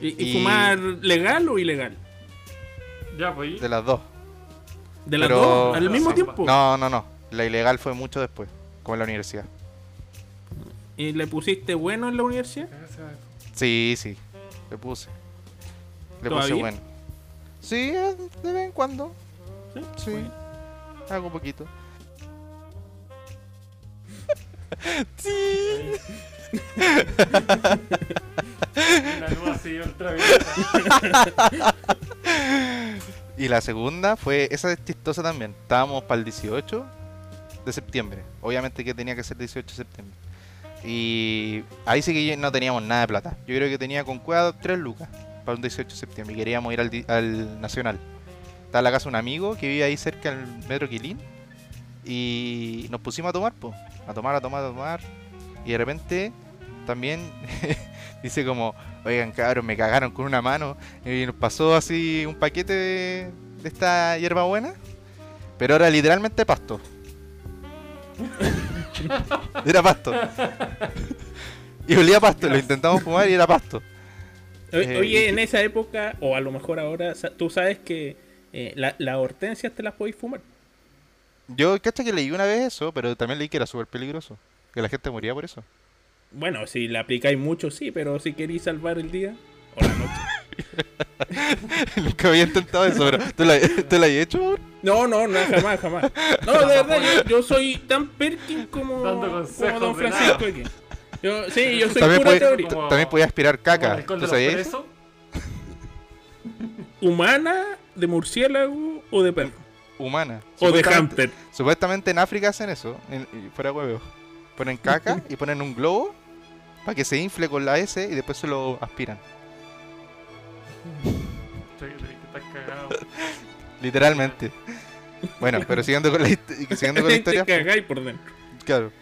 ¿Y, y Y- fumar legal o ilegal? Ya, pues. de las dos. ¿De las Pero- dos? ¿Al mismo Sí. tiempo? No, no, no. La ilegal fue mucho después, como en la universidad. ¿Y le pusiste bueno en la universidad? Sí, sí. Le puse. Le puse bueno. Sí, eh, de vez en cuando. Sí. Sí. Bueno. Hago poquito. [laughs] Una luz así ultravioleta. Y la segunda fue, esa es chistosa también. Estábamos para el 18 de septiembre. Obviamente que tenía que ser 18 de septiembre. Y ahí sí que no teníamos nada de plata. Yo creo que tenía con cuidado 3 lucas para un 18 de septiembre. Y queríamos ir al, di- al Nacional. Estaba en la casa de un amigo que vive ahí cerca del Metro Quilín. Y nos pusimos a tomar, pues. A tomar, a tomar, a tomar. Y de repente también [laughs] dice como, oigan cabros, me cagaron con una mano. Y nos pasó así un paquete de, de esta hierbabuena. Pero era literalmente pasto. [laughs] era pasto. Y olía pasto, lo intentamos fumar y era pasto. Eh, Oye, y- en esa época, o a lo mejor ahora, tú sabes que eh, la- las hortensias te las podéis fumar. Yo cacha que leí una vez eso, pero también leí que era súper peligroso. Que la gente moría por eso. Bueno, si la aplicáis mucho, sí, pero si queréis salvar el día o la noche. [laughs] Nunca había intentado eso, pero ¿tú la, ¿tú la has hecho? No, no, no, jamás, jamás. No, de [laughs] verdad, yo, yo soy tan Perkin como, como Don Francisco aquí. Yo, sí, yo soy También pura puede- teoría. Como- También podía aspirar caca. ¿Tú sabías? presos. ¿Humana, de murciélago o de perro? Humana. O de hamster. Supuestamente en África hacen eso, en, y fuera huevo. Ponen caca [laughs] y ponen un globo para que se infle con la S y después se lo aspiran. [laughs] Literalmente. Bueno, pero siguiendo con la, siguiendo con la [laughs] historia. Te por dentro. Claro.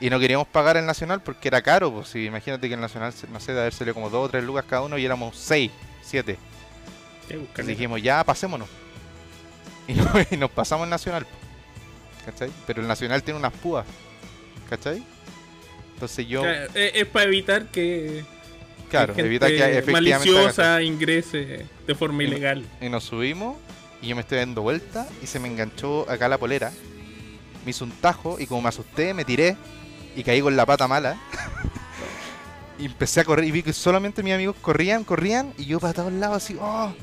Y no queríamos pagar el nacional porque era caro. Pues si imagínate que el nacional, se- no sé, de haber salido como 2 o 3 lucas cada uno y éramos 6, 7. Sí, Entonces dijimos, ya pasémonos. Y, no- [laughs] y nos pasamos el nacional. ¿Cachai? Pero el nacional tiene unas púas. ¿Cachai? Entonces yo, Claro, es, es para evitar que claro, gente evita que efectivamente. maliciosa ingrese de forma Y ilegal. Y nos subimos y yo me estoy dando vuelta y se me enganchó acá la polera. Me hizo un tajo y como me asusté me tiré y caí con la pata mala. [laughs] y empecé a correr y vi que solamente mis amigos corrían, corrían y yo para todos lados así, ¡oh!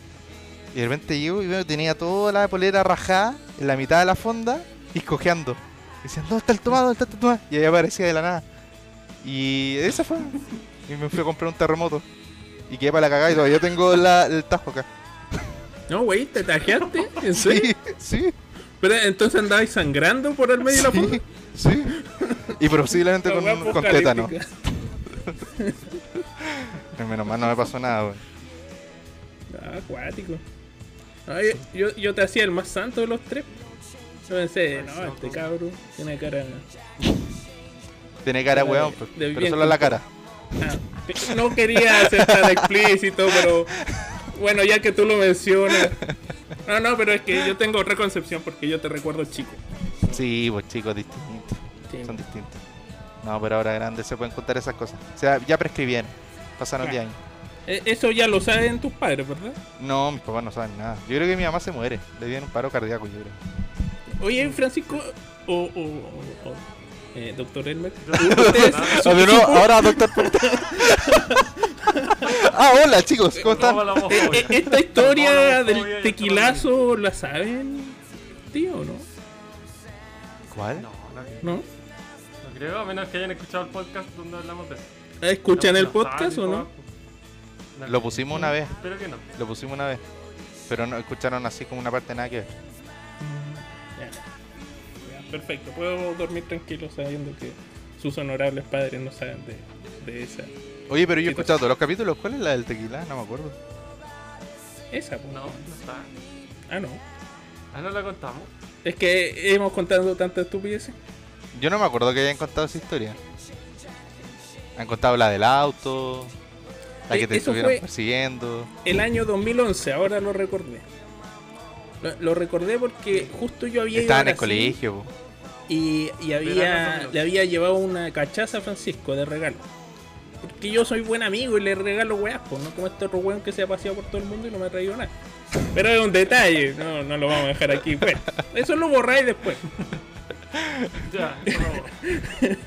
Y de repente llego y veo tenía toda la polera rajada en la mitad de la fonda y cojeando. Y decían, ¿dónde está el tomado? ¿Dónde está el tomado? Y ahí aparecía de la nada. Y esa fue. Y me fui a comprar un terremoto. Y quedé para la cagada y todavía tengo la- el tajo acá. No, güey, ¿te tajeaste? [laughs] ¿En serio? Sí, sí. Pero entonces andabais sangrando por el medio de la foto. Sí. Y posiblemente con, con tétano. [laughs] Menos mal no me pasó nada, weón. Ah, acuático. No, yo, yo, yo te hacía el más santo de los tres. Yo pensé, no, este cabro tiene cara. Tiene cara, De- weón, pues, de pero solo la cara. Ah, no quería ser tan explícito, pero bueno, ya que tú lo mencionas. No, no, pero es que yo tengo otra concepción porque yo te recuerdo chico. Sí, pues chicos, distintos. Sí. Son distintos. No, pero ahora grandes se pueden contar esas cosas. O sea, ya prescribieron. Pasaron 10 años. Eh, Eso ya lo saben tus padres, ¿verdad? No, mis papás no saben nada. Yo creo que mi mamá se muere. Le dieron un paro cardíaco, yo creo. Oye, Francisco, o, o, o- o, eh, doctor Elmer, [laughs] Ah, nuevo, ahora, doctor. [laughs] ah, hola, chicos, ¿cómo están? Eh, eh, esta historia del el tequilazo, ¿la saben, tío, no? ¿Cuál? No, no, creo. ¿No? no creo, a menos que hayan escuchado el podcast donde hablamos de eso. ¿Escuchan No, el no podcast o no? No Lo pusimos una vez. Espero que no. Lo pusimos una vez. Pero no escucharon así como una parte nada que ver. Ya. Ya, perfecto, puedo dormir tranquilo sabiendo que sus honorables padres no saben de, de esa. Oye, pero yo he ¿Qué escuchado todos los capítulos. ¿Cuál es la del tequila? No me acuerdo. Esa, pues. No, no está. Ah, no. Ah, no la contamos. Es que hemos contado tantas estupideces. Yo no me acuerdo que hayan contado esa historia. Han contado la del auto, la Eh, que te eso estuvieron fue- persiguiendo. El año 2011, ahora lo recordé. Lo, lo recordé porque justo yo había Estaba ido en el colegio. po. y, y había, 2011. le había llevado una cachaza a Francisco de regalo. Porque yo soy buen amigo y le regalo weas, pues no como este otro weón que se ha paseado por todo el mundo y no me ha traído nada. Pero es un detalle, no, no lo vamos a dejar aquí. Pues. Eso lo borráis después. Ya, favor. [laughs]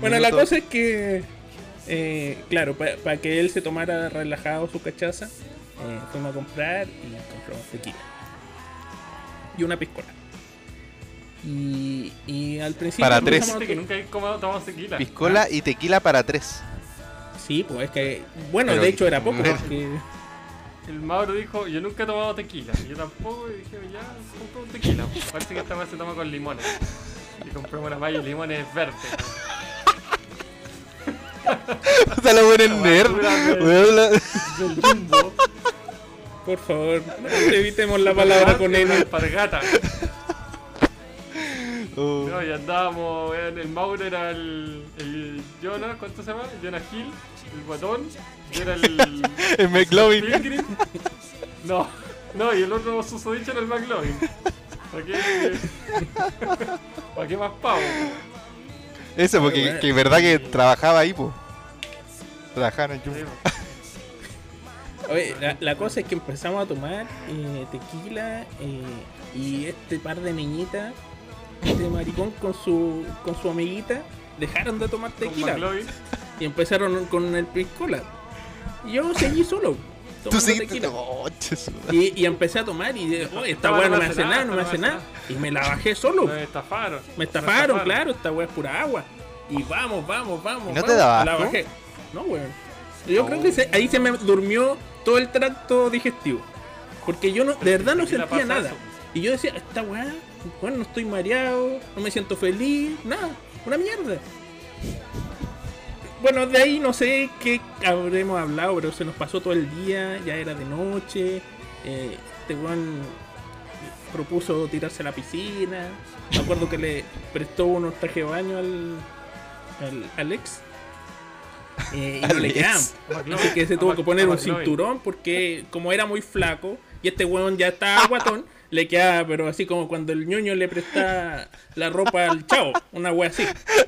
Bueno, la cosa es que, eh, claro, para que él se tomara relajado su cachaza, eh, fuimos a comprar y compramos tequila. Y una piscola. Y, y al principio... Para tres. que nunca he comido tomado tequila. Piscola y tequila para tres. Sí, pues es que... Bueno, Pero- de hecho era poco porque... El Mauro dijo, yo nunca he tomado tequila. Y yo tampoco, y dije, ya, compro un tequila. Parece que esta vez se toma con limones. Y compramos una malla de limones verdes. Puta la buena es [laughs] nerd. Por favor, evitemos la palabra con N. alpargata. Oh. No, y andábamos, weón, el Mauro era el, el Jonah, ¿cuánto se llama? Jonah Hill, el guatón. Yo era el... [laughs] El McLovin. No, no, y el otro susodicho era el McLovin. ¿Para qué? ¿Para qué más pavo? Eso, porque bueno. que es verdad que trabajaba ahí, pues. Trabajaba en Jumbo. Oye, la, la cosa es que empezamos a tomar eh, tequila eh, y este par de niñitas, este maricón con su con su amiguita, dejaron de tomar tequila y empezaron con el piscola. Y yo seguí solo, Tú. Oh, Y, y empecé a tomar y dije, oye, esta weá no me hace nada, no me hace nada. Y me la bajé solo. Me estafaron. Me estafaron, claro, esta weá es pura agua. Y vamos, vamos, vamos. ¿Y no te daba La bajé. No, weón. Yo Oh. creo que se- ahí se me durmió todo el tracto digestivo. Porque yo no, de verdad no sentía nada. eso. Y yo decía, esta weá, bueno, no estoy mareado, no me siento feliz, nada, una mierda. Bueno, de ahí no sé qué habremos hablado, pero se nos pasó todo el día, ya era de noche. eh, este weón propuso tirarse a la piscina. Me acuerdo que le prestó unos trajes de baño al, al Alex. Eh, y no le. McLovin. Así que se A tuvo que poner un cinturón porque como era muy flaco y este weón ya estaba guatón, [laughs] le quedaba, pero así como cuando el ñoño le presta la ropa al chavo, una wea así.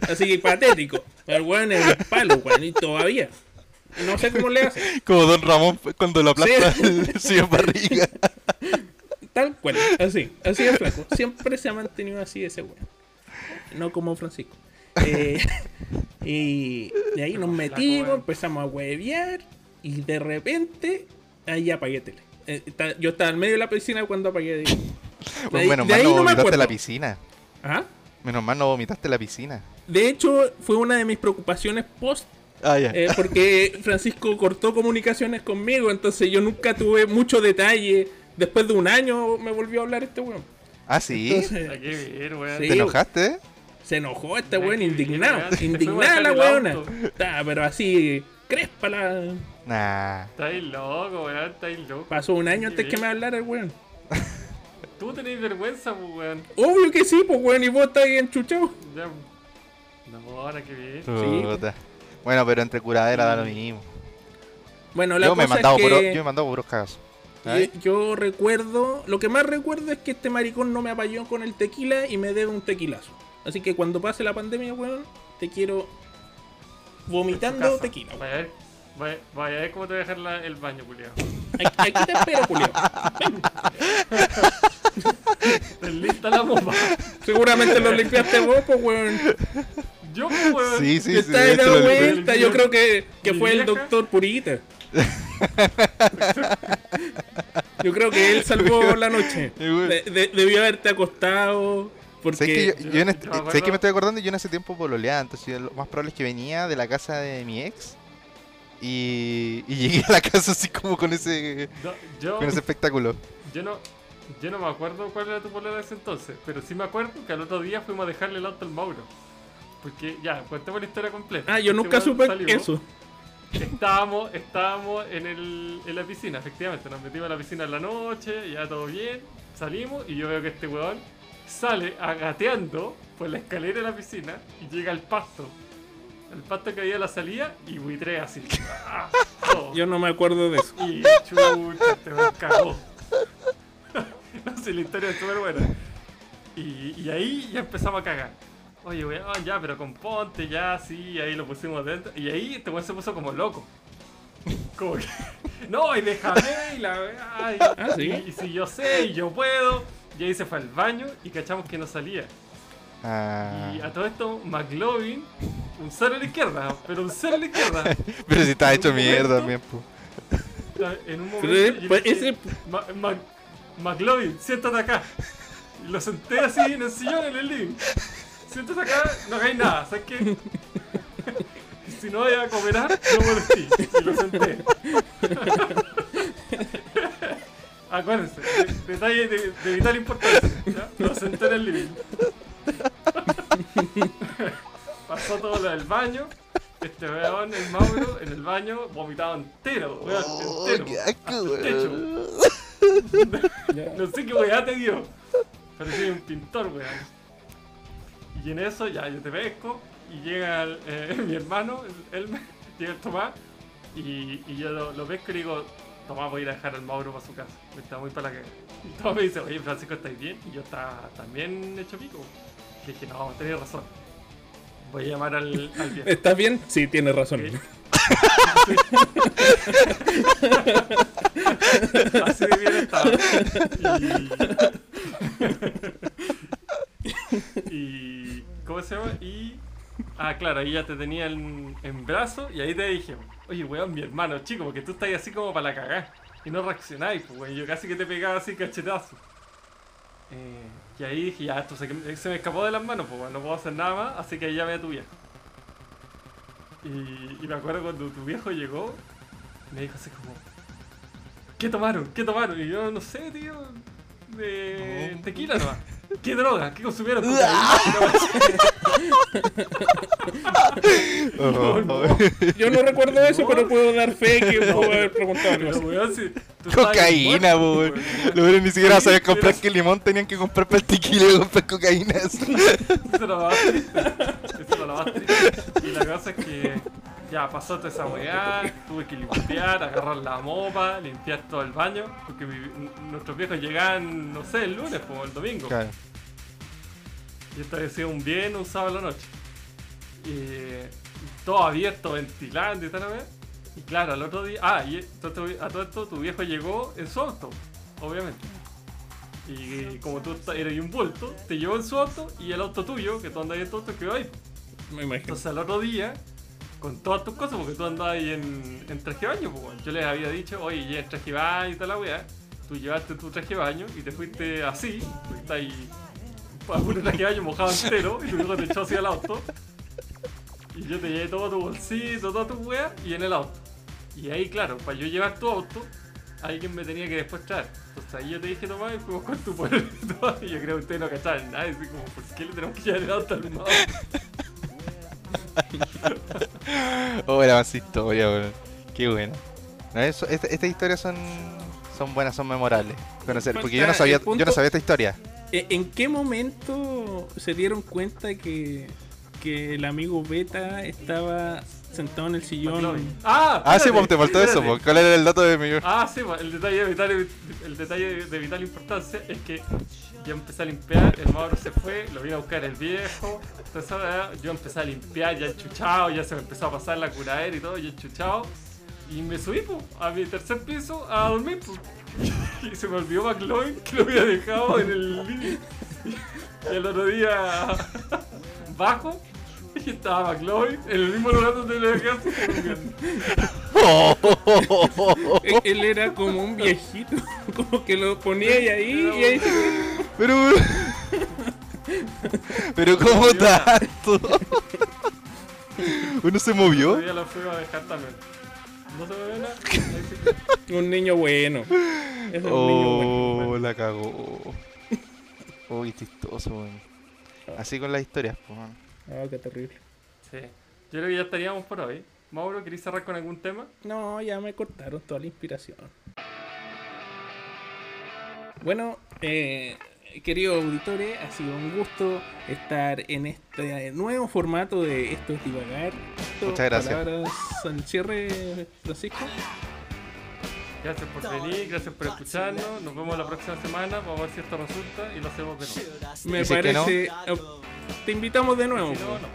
Así que patético. El weón es un palo, weón, y todavía. No sé cómo le hace. Como Don Ramón cuando lo aplasta Sí. el señor Barriga. Tal cual, así, así de flaco. Siempre se ha mantenido así ese weón. No como Francisco. Eh, y de ahí nos metimos, empezamos a huevear y de repente ahí apagué tele. Eh, está- yo estaba en medio de la piscina cuando apagué. De, de Pues ahí- menos de ahí no no me acuerdo. la piscina. Ajá. Menos mal no vomitaste la piscina. De hecho, fue una de mis preocupaciones post Ah, ya. Eh, porque Francisco cortó comunicaciones conmigo, entonces yo nunca tuve mucho detalle. Después de un año me volvió a hablar este weón. ah, sí. Entonces, Hay que ver, weón. Sí. ¿Te enojaste? se enojó este weón, indignado. bien, [laughs] Indignada la weona. pero así, crespa la. Nah. Estáis loco, weón. Estáis loco. Pasó un año antes que me hablara el weón. [laughs] Tú tenés vergüenza, pues, weón. Obvio que sí, pues weón, y vos estás ahí enchuchado. Ya. No, ahora que bien. Puta. Bueno, pero entre curadera da lo mismo. Bueno, la Yo me, he cosa mandado es puro- que yo me he mandado puros cagazos. yo, recuerdo, lo que más recuerdo es que este maricón no me apañó con el tequila y me debe un tequilazo. Así que cuando pase la pandemia, weón, te quiero vomitando tequila. Vaya a ver, vaya, ver cómo te voy a dejar la- el baño, culiao. Aquí, aquí te espero. Estás [laughs] [laughs] lista la bomba. Seguramente lo limpiaste vos, pues, weón. Yo, pues, weón. Sí, sí, Que sí. está dando lo- vuelta. Yo creo que, que fue el doctor Purita. Yo creo que él salvó [laughs] la noche. De- de- debió haberte acostado. ¿Sabes que Porque. yo, yo en este- Yo me ¿sabes que estoy acordando? Yo en ese tiempo pololeaba, entonces lo más probable es que venía de la casa de mi ex y, y llegué a la casa así como con ese, No, yo, con ese espectáculo. yo no. Yo no me acuerdo cuál era tu polera de ese entonces, pero sí me acuerdo que al otro día fuimos a dejarle el auto al Mauro. Porque, ya, contemos la historia completa. Ah, yo Este nunca weón supe salió, eso. Estábamos, estábamos en, el, en la piscina, efectivamente. Nos metimos a la piscina en la noche, ya todo bien. Salimos y yo veo que este weón sale agateando por la escalera de la piscina y llega al pasto. El pasto que había a la salida y buitrea así. ¡Ah! [laughs] Yo no me acuerdo de eso. Y chucha, este weón cagó. [laughs] no sé, la historia es súper buena. Y, y ahí ya empezamos a cagar. Oye, weón, ya, pero con ponte, ya, sí, ahí lo pusimos dentro. Y ahí este weón se puso como loco. [laughs] Como que, no, y déjame, y la weá, y, Ah, ¿sí? y- y si yo sé, y yo puedo. Y ahí se fue al baño y cachamos que no salía. Ah, Y a todo esto, McLovin, un cero a la izquierda, pero un cero a la izquierda. [laughs] pero si en hecho un mierda momento- también. En un Pero, momento. le pues, dije, ese- Ma- Ma- McLovin, siéntate acá. Y lo senté así en el sillón en el living. Siéntate acá, no hagáis nada, ¿sabes qué? [laughs] Si no vaya a cooperar, no molestí. Y lo senté. [laughs] Acuérdense, de- detalle de, de vital importancia. ¿ya? Lo senté en el living. [laughs] Pasó todo lo del baño. Este weón, el Mauro, en el baño, vomitado entero, weón, Oh, entero. qué asco, weón. No sé qué weá te dio. Parecía un pintor, weón. Y en eso ya yo te pesco y llega el, eh, [laughs] mi hermano, el- llega el Tomás, y, y yo lo, lo pesco y le digo, Tomás voy a ir a dejar al Mauro para su casa. Me está muy para la. Y Tomás me dice, oye Francisco, ¿estáis bien? Y yo estaba también hecho pico. Le dije, no, tenés razón. Voy a llamar al, al viejo. ¿Estás bien? Sí, tienes razón. Ok. Así de bien estaba. Y... y- ¿Cómo se llama? Y... Ah, claro, ahí ya te tenía en, en brazo y ahí te dije, oye, weón, mi hermano, chico, porque tú estás así como para la cagá y no reaccionáis, pues, weón. Yo casi que te pegaba así cachetazo. Eh, y ahí dije, ya, esto se, se me escapó de las manos, pues, weón, no puedo hacer nada más, así que ahí llamé a tu. Y, me acuerdo cuando tu viejo llegó, me dijo así como, ¿qué tomaron? ¿Qué tomaron? Y yo, no sé, tío, de tequila nomás. [laughs] ¿Qué droga? ¿Qué consumieron? No. Yo no recuerdo eso, No. pero puedo dar fe que puedo haber [laughs] preguntado si Cocaína, weón. Los ni siquiera sabían comprar qué limón tenían que comprar para el tequila y comprar cocaína. [laughs] Eso era lo más triste. Eso era lo más triste. Y la cosa es que ya pasó toda esa weá, tuve que limpiar, agarrar la mopa, limpiar todo el baño, porque mi- nuestros viejos llegaban, no sé, el lunes o el domingo. Claro. Y esto había sido un viernes, un sábado a la noche. Y todo abierto, ventilando y tal, ¿ves? Y claro, al otro día. Ah, y a todo esto tu viejo llegó en su auto, obviamente. Y como tú eres un bulto, te llevó en su auto y el auto tuyo, que tú andas en tu auto, quedó ahí. Me imagino. Entonces al otro día, con todas tus cosas, porque tú andabas ahí en, traje de baño, pues, yo les había dicho, oye, ya en traje de baño y toda la weá. Tú llevaste tu traje de baño y te fuiste así, fuiste ahí, para un traje de baño mojado entero, y tu hijo te echó hacia el auto. Y yo te llevé todo tu bolsito, toda tu weá, y en el auto. Y ahí, claro, para yo llevar tu auto, alguien me tenía que después traer. Entonces ahí yo te dije, Tomás, y fuimos con tu pueblo y todo. Y yo creo que ustedes no cachaban nada, y así como, ¿por qué le tenemos que llevar el auto al Mauro? [laughs] [laughs] Oh, era más historia, weón. Qué bueno. No, eso- esta- estas historias son, son buenas, son memorables. Conocer, porque yo no sabía, punto- yo no sabía esta historia. Eh, ¿En qué momento se dieron cuenta que, que el amigo Beta estaba sentado en el sillón? Ah, Ah, sí, espérate, pues te faltó eso, espérate. pues. ¿Cuál era el dato de mi Ah, sí, pues, el detalle de vital, el detalle de vital importancia es que yo empecé a limpiar, el Mauro se fue, lo vine a buscar el viejo, entonces yo empecé a limpiar ya enchuchado, ya se me empezó a pasar la curadera y todo, ya enchuchado, y me subí pues, a mi tercer piso a dormir [laughs] y se me olvidó McLovin que lo había dejado en el living. [laughs] el otro día [laughs] bajo y [laughs] estaba McLovin en el mismo lugar donde lo. Eh, [laughs] Él era como un viejito, [laughs] como que lo ponía y ahí y ahí se- Pero. Pero, ¿cómo tanto? Uno se movió. Todavía lo fui a dejar también. No se ve nada. Sí un niño bueno. Es un niño bueno. Oh, la cagó. Uy, chistoso, weón. Así con las historias, pues. Ah, qué terrible. Sí. Yo creo que ya estaríamos por hoy. Mauro, ¿queréis cerrar con algún tema? No, ya me cortaron toda la inspiración. Bueno, eh, queridos auditores, ha sido un gusto estar en este nuevo formato de Esto es Divagar. Muchas gracias. Palabras al cierre, Francisco. Gracias por venir, gracias por escucharnos. Nos vemos la próxima semana. Vamos a ver si esto resulta y lo hacemos de nuevo. Me ¿Y si es que no? parece. eh, Te invitamos de nuevo. Si no, no.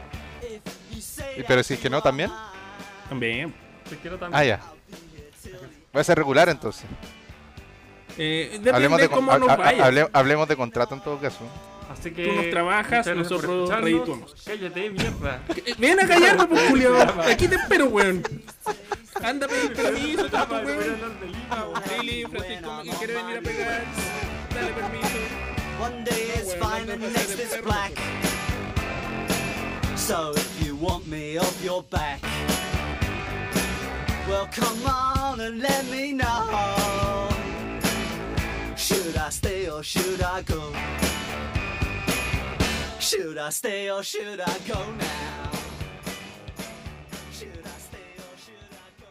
Y- Pero si es que no, también. También. Si quiero también. Ah, ya. Va a ser regular entonces. Eh, depende Hablemos de, de cómo ha- nos ha- vaya. hable- hablemos de contrato en todo caso. Así que. Tú nos trabajas, nosotros redituamos. Cállate, mierda. Eh, Ven a callarme, pues, Julio. [laughs] Aquí te espero, weón. Anda a pedir permiso, a weón. Lili, Francisco, que quiere venir a pegar. Dale permiso. One day it's Bueno, fine and next de black. So if you want me off your back, well come on and let me know. Should I stay or should I go? Should I stay or should I go now? Should I stay or should I go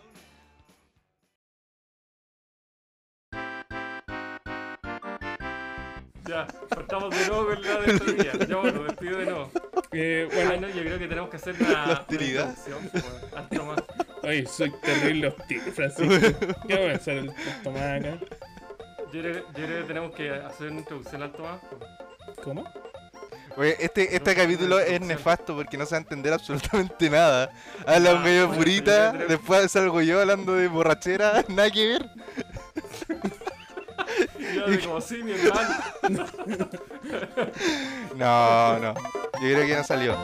now? Ya, partamos de nuevo con la despedida. Ya bueno, despido de nuevo. Eh, Bueno, bueno, yo creo que tenemos que hacer una, La hostilidad. pues, más. ay, soy terrible hostil, Francisco. [laughs] ¿Qué voy a hacer el Tomás acá? Yo creo, yo creo que tenemos que hacer una introducción al Tomás. pues. ¿Cómo? Oye, este, este capítulo es nefasto porque no se va a entender absolutamente nada. Hablan Ah, medio purita, después salgo yo hablando de borrachera, [laughs] nada que ver. Yo de como sí, mi hermano. [laughs] No, no. Yo creo que no salió.